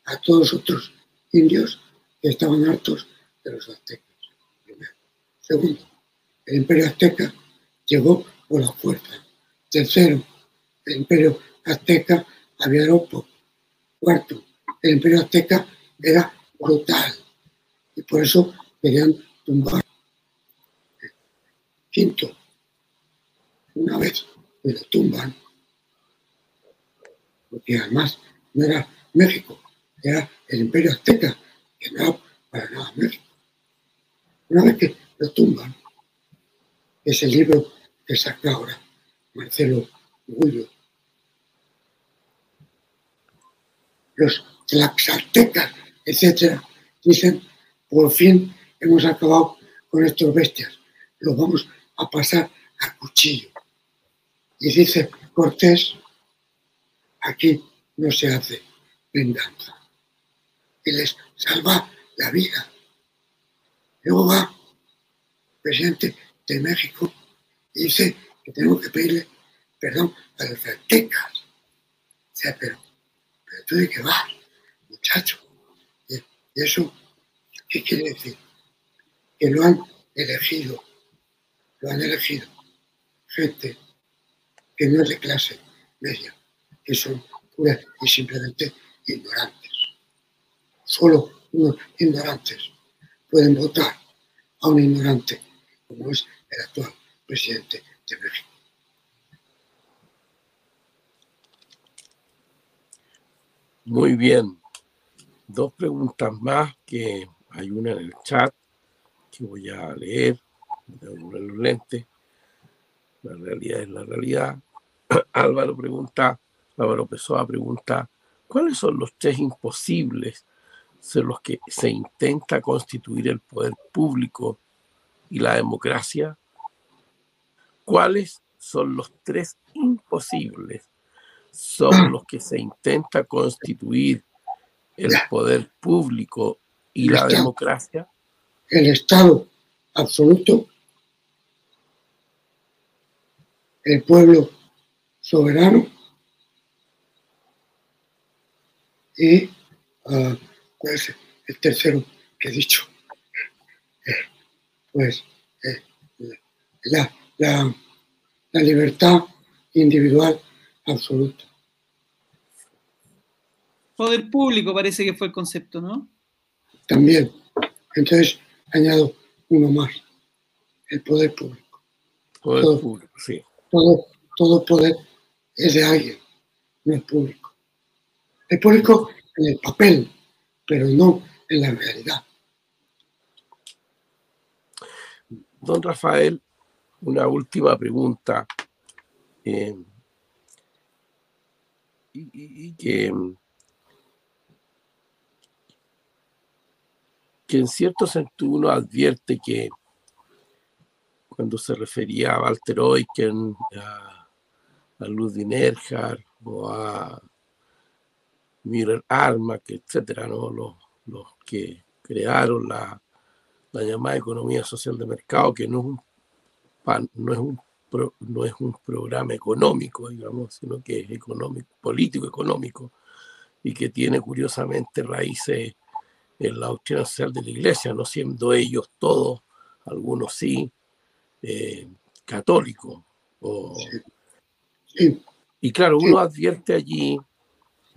a todos los otros indios que estaban hartos de los aztecas. Primero. Segundo, el imperio azteca llegó por la fuerza. Tercero, el imperio azteca había poco. Cuarto, el imperio azteca era brutal y por eso querían tumbar. Quinto, una vez que lo tumban, porque además no era México, era el imperio azteca, que no era para nada México. Una vez que lo tumban, ese libro saca ahora Marcelo Gullo, los tlaxaltecas, etcétera, dicen, por fin hemos acabado con estos bestias, los vamos a pasar a cuchillo. Y dice Cortés, aquí no se hace venganza. Y les salva la vida. Luego va el presidente de México dice que tengo que pedirle perdón a los aztecas. O sea, pero, pero tú de qué vas, muchacho. ¿Y eso qué quiere decir? Que lo han elegido, lo han elegido gente que no es de clase media, que son puras y simplemente ignorantes. Solo unos ignorantes pueden votar a un ignorante como es el actual presidente de. Muy bien. Dos preguntas más que hay una en el chat que voy a leer. Voy a los lentes. La realidad es la realidad. Álvaro pregunta, Álvaro Pessoa pregunta, ¿cuáles son los tres imposibles sobre los que se intenta constituir el poder público y la democracia? ¿Cuáles son los tres imposibles. Sobre los que se intenta constituir el poder público y la democracia? El Estado absoluto, el pueblo soberano. Y uh, ¿cuál es el tercero que he dicho? Eh, pues eh, la, la, la libertad individual absoluta. Poder público parece que fue el concepto, ¿no? También. Entonces añado uno más, el poder público. Poder todo, público, sí. Todo, todo poder es de alguien, no es público. Es público en el papel, pero no en la realidad. don Rafael, una última pregunta. Eh, y, que, que en cierto sentido uno advierte que cuando se refería a Walter Eucken, a, a Ludwig Erhard o a Müller Armack, etcétera, ¿no? los, los que crearon la, la, llamada economía social de mercado, que no es un, no es un, no es un programa económico, digamos, sino que es económico, político económico, y que tiene curiosamente raíces en la doctrina social de la iglesia, no siendo ellos todos, algunos sí, eh, católicos. Y claro, uno advierte allí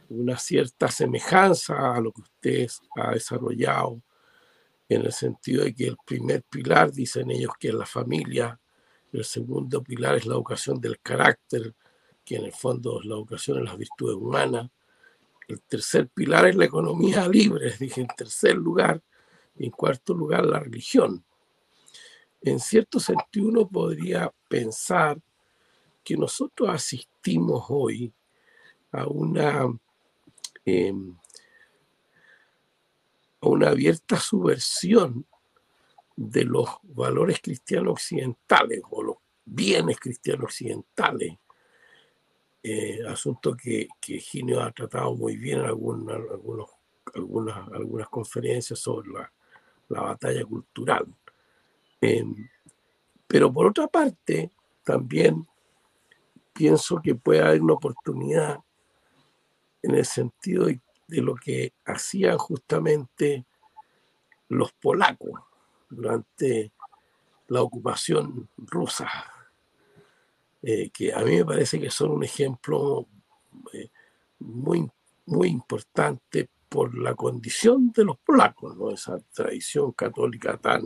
una cierta semejanza a lo que usted ha desarrollado, en el sentido de que el primer pilar, dicen ellos, que es la familia, el segundo pilar es la educación del carácter, que en el fondo es la educación en las virtudes humanas, el tercer pilar es la economía libre, dije en tercer lugar, y en cuarto lugar la religión. En cierto sentido uno podría pensar que nosotros asistimos hoy a una Em, a una abierta subversión de los valores cristianos occidentales o los bienes cristianos occidentales, eh, asunto que, que Ginio ha tratado muy bien en algunas, algunas, algunas conferencias sobre la, la batalla cultural. Em, pero por otra parte, también pienso que puede haber una oportunidad en el sentido de, lo que hacían justamente los polacos durante la ocupación rusa, eh, que a mí me parece que son un ejemplo eh, muy, muy importante por la condición de los polacos, ¿no? esa tradición católica tan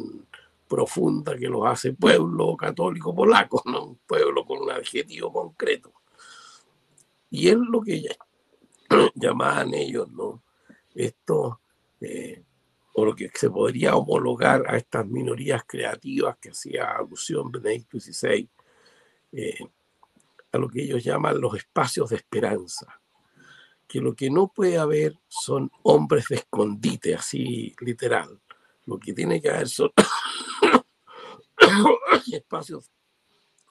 profunda que los hace pueblo católico polaco, ¿no? un pueblo con un adjetivo concreto. Y es lo que llamaban ellos, ¿no? Esto, eh, o lo que se podría homologar a estas minorías creativas que hacía alusión Benedicto XVI, eh, a lo que ellos llaman los espacios de esperanza, que lo que no puede haber son hombres de escondite, así literal, lo que tiene que haber son espacios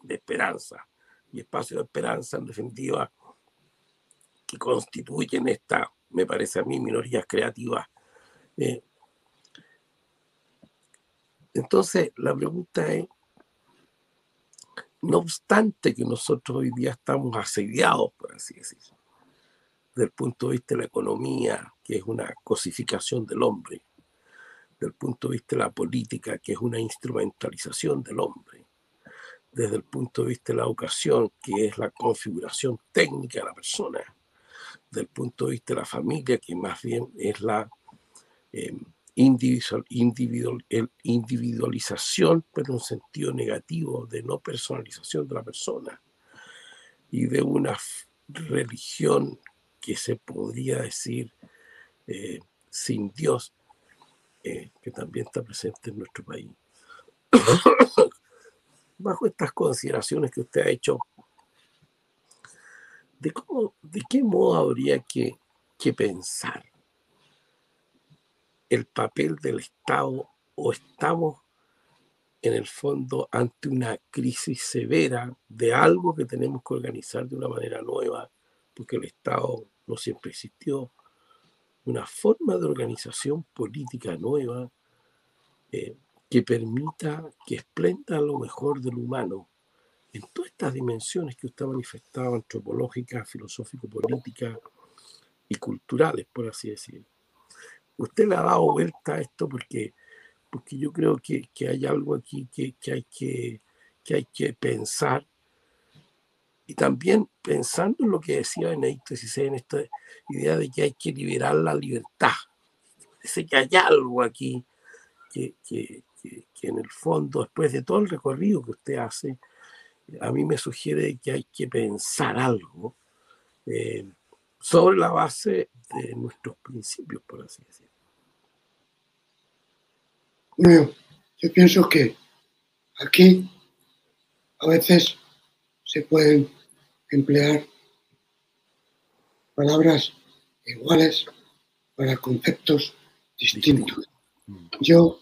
de esperanza, y espacios de esperanza en definitiva que constituyen esta, me parece a mí, minorías creativas. Eh, entonces, la pregunta es, no obstante que nosotros hoy día estamos asediados, por así decirlo, desde el punto de vista de la economía, que es una cosificación del hombre, desde el punto de vista de la política, que es una instrumentalización del hombre, desde el punto de vista de la educación, que es la configuración técnica de la persona, del punto de vista de la familia, que más bien es la eh, individual, individualización, pero en un sentido negativo, de no personalización de la persona, y de una religión que se podría decir eh, sin Dios, eh, que también está presente en nuestro país. Bajo estas consideraciones que usted ha hecho, de, cómo, de qué modo habría que, que pensar el papel del Estado o estamos en el fondo ante una crisis severa de algo que tenemos que organizar de una manera nueva, porque el Estado no siempre existió, una forma de organización política nueva eh, que permita que esplenda lo mejor del humano en todas estas dimensiones que usted ha manifestado, antropológicas, filosófico-políticas y culturales, por así decirlo. Usted le ha dado vuelta a esto porque, porque yo creo que, hay algo aquí que, hay que, que hay que pensar y también pensando en lo que decía Benedicto XVI, en esta idea de que hay que liberar la libertad. Parece que hay algo aquí que, que, en el fondo, después de todo el recorrido que usted hace, a mí me sugiere que hay que pensar algo eh, sobre la base de nuestros principios, por así decirlo. Bueno, yo pienso que Aquí a veces se pueden emplear palabras iguales para conceptos distintos. Yo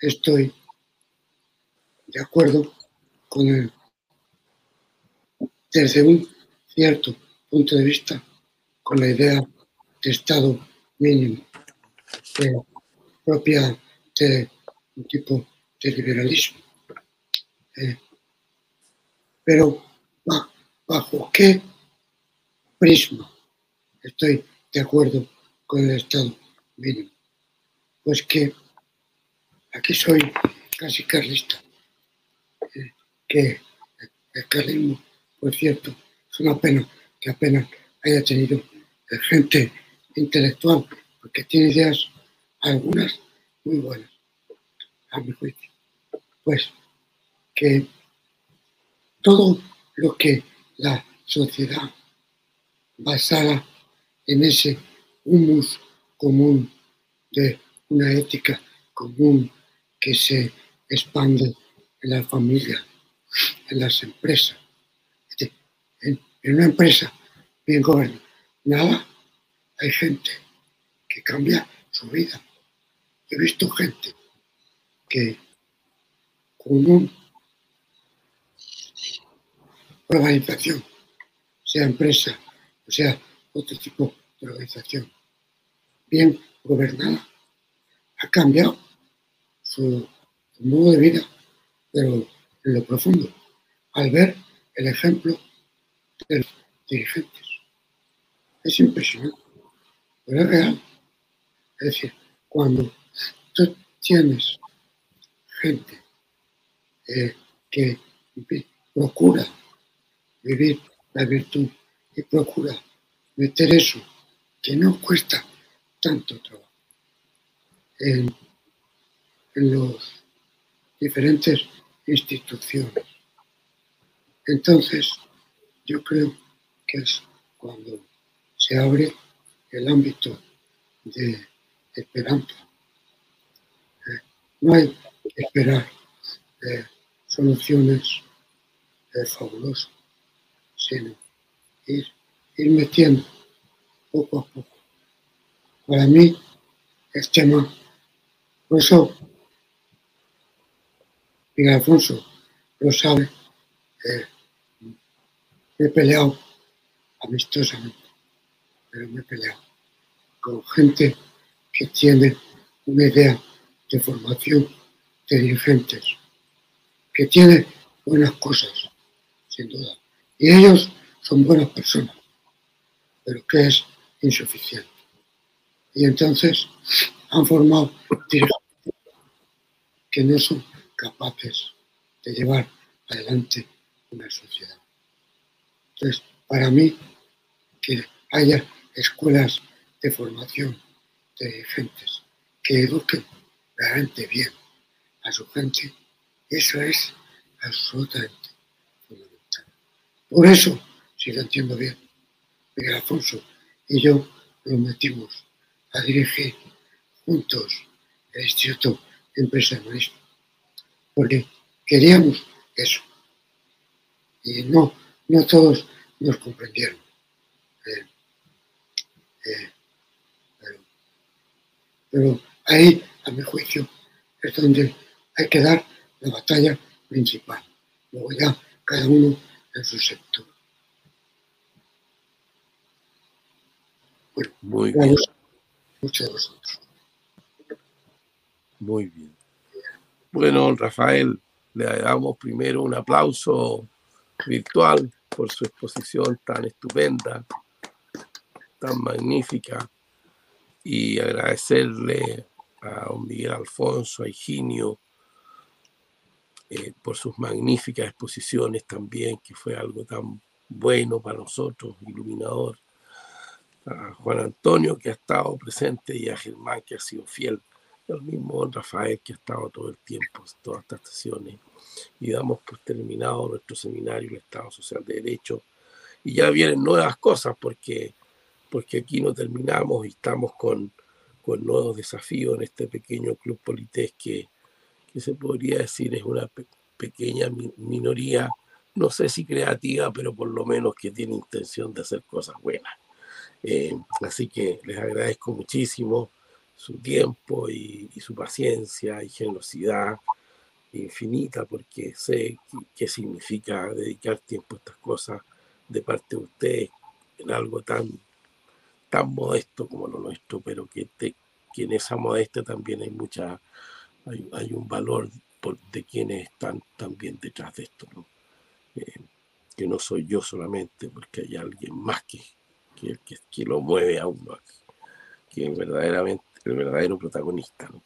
estoy de acuerdo con él desde un cierto punto de vista con la idea de Estado mínimo propia de tipo de liberalismo. Eh, pero bajo qué prisma estoy de acuerdo con el Estado mínimo. Pues que aquí soy casi carlista, eh, que el carlismo, por cierto, es una pena que apenas haya tenido gente intelectual, porque tiene ideas algunas muy buenas, a mi juicio. Pues que todo lo que la sociedad basada en ese humus común de una ética común que se expande en la familia, en las empresas. En, una empresa bien gobernada hay gente que cambia su vida. He visto gente que con una organización, sea empresa o sea otro tipo de organización, bien gobernada, ha cambiado su, modo de vida, pero en lo profundo, al ver el ejemplo de los dirigentes. Es impresionante, pero es real. Es decir, cuando tú tienes gente eh, que procura vivir la virtud y procura meter eso que no cuesta tanto trabajo en, en las diferentes instituciones. Entonces, yo creo que es cuando se abre el ámbito de esperanza. Eh, no hay esperar eh, soluciones eh, fabulosas, sino ir, ir metiendo poco a poco. Para mí, el tema, por eso, Miguel Alfonso lo sabe, me he peleado amistosamente, pero me he peleado con gente que tiene una idea de formación de dirigentes, que tiene buenas cosas, sin duda. Y ellos son buenas personas, pero que es insuficiente. Y entonces han formado dirigentes que no son capaces de llevar adelante una sociedad. Entonces, para mí, que haya escuelas de formación de dirigentes que eduquen realmente bien su gente, eso es absolutamente fundamental. Por eso, si lo entiendo bien, Miguel Alfonso y yo nos metimos a dirigir juntos el Instituto de Empresarialismo, porque queríamos eso. Y no, no todos nos comprendieron. Eh, eh, pero ahí, a mi juicio, es donde hay que dar la batalla principal. Luego ya cada uno en su sector. Bueno, muy bien. Muchos de vosotros. Muy bien. Bueno, Rafael, le damos primero un aplauso virtual por su exposición tan estupenda, tan magnífica, y agradecerle a don Miguel Alfonso, a Higinio, eh, por sus magníficas exposiciones también, que fue algo tan bueno para nosotros, iluminador. A Juan Antonio, que ha estado presente, y a Germán, que ha sido fiel. Y al mismo Rafael, que ha estado todo el tiempo, todas estas sesiones. Y damos por terminado nuestro seminario, el Estado Social de Derecho. Y ya vienen nuevas cosas, porque, porque aquí no terminamos y estamos con, con nuevos desafíos en este pequeño club Polités que que se podría decir es una pequeña minoría, no sé si creativa, pero por lo menos que tiene intención de hacer cosas buenas. Eh, así que les agradezco muchísimo su tiempo y, su paciencia y generosidad infinita, porque sé qué significa dedicar tiempo a estas cosas de parte de ustedes en algo tan, tan modesto como lo nuestro, pero que, que en esa modestia también hay mucha, hay, un valor de quienes están también detrás de esto, ¿no? Eh, que no soy yo solamente, porque hay alguien más que, que, que, lo mueve a uno, que es verdaderamente el verdadero protagonista. ¿no?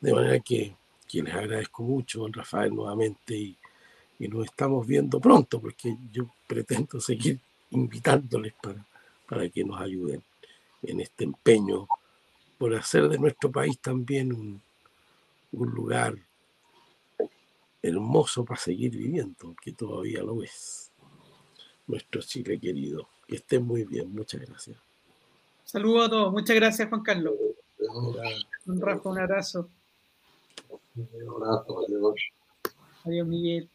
De manera que, que, les agradezco mucho, Rafael, nuevamente, y, y, nos estamos viendo pronto, porque yo pretendo seguir invitándoles para, para que nos ayuden en este empeño por hacer de nuestro país también un, un lugar hermoso para seguir viviendo, que todavía lo es. Nuestro Chile querido. Que estén muy bien. Muchas gracias. Saludos a todos. Muchas gracias, Juan Carlos. Un Rafa, un abrazo. Un abrazo, adiós. Adiós, Miguel.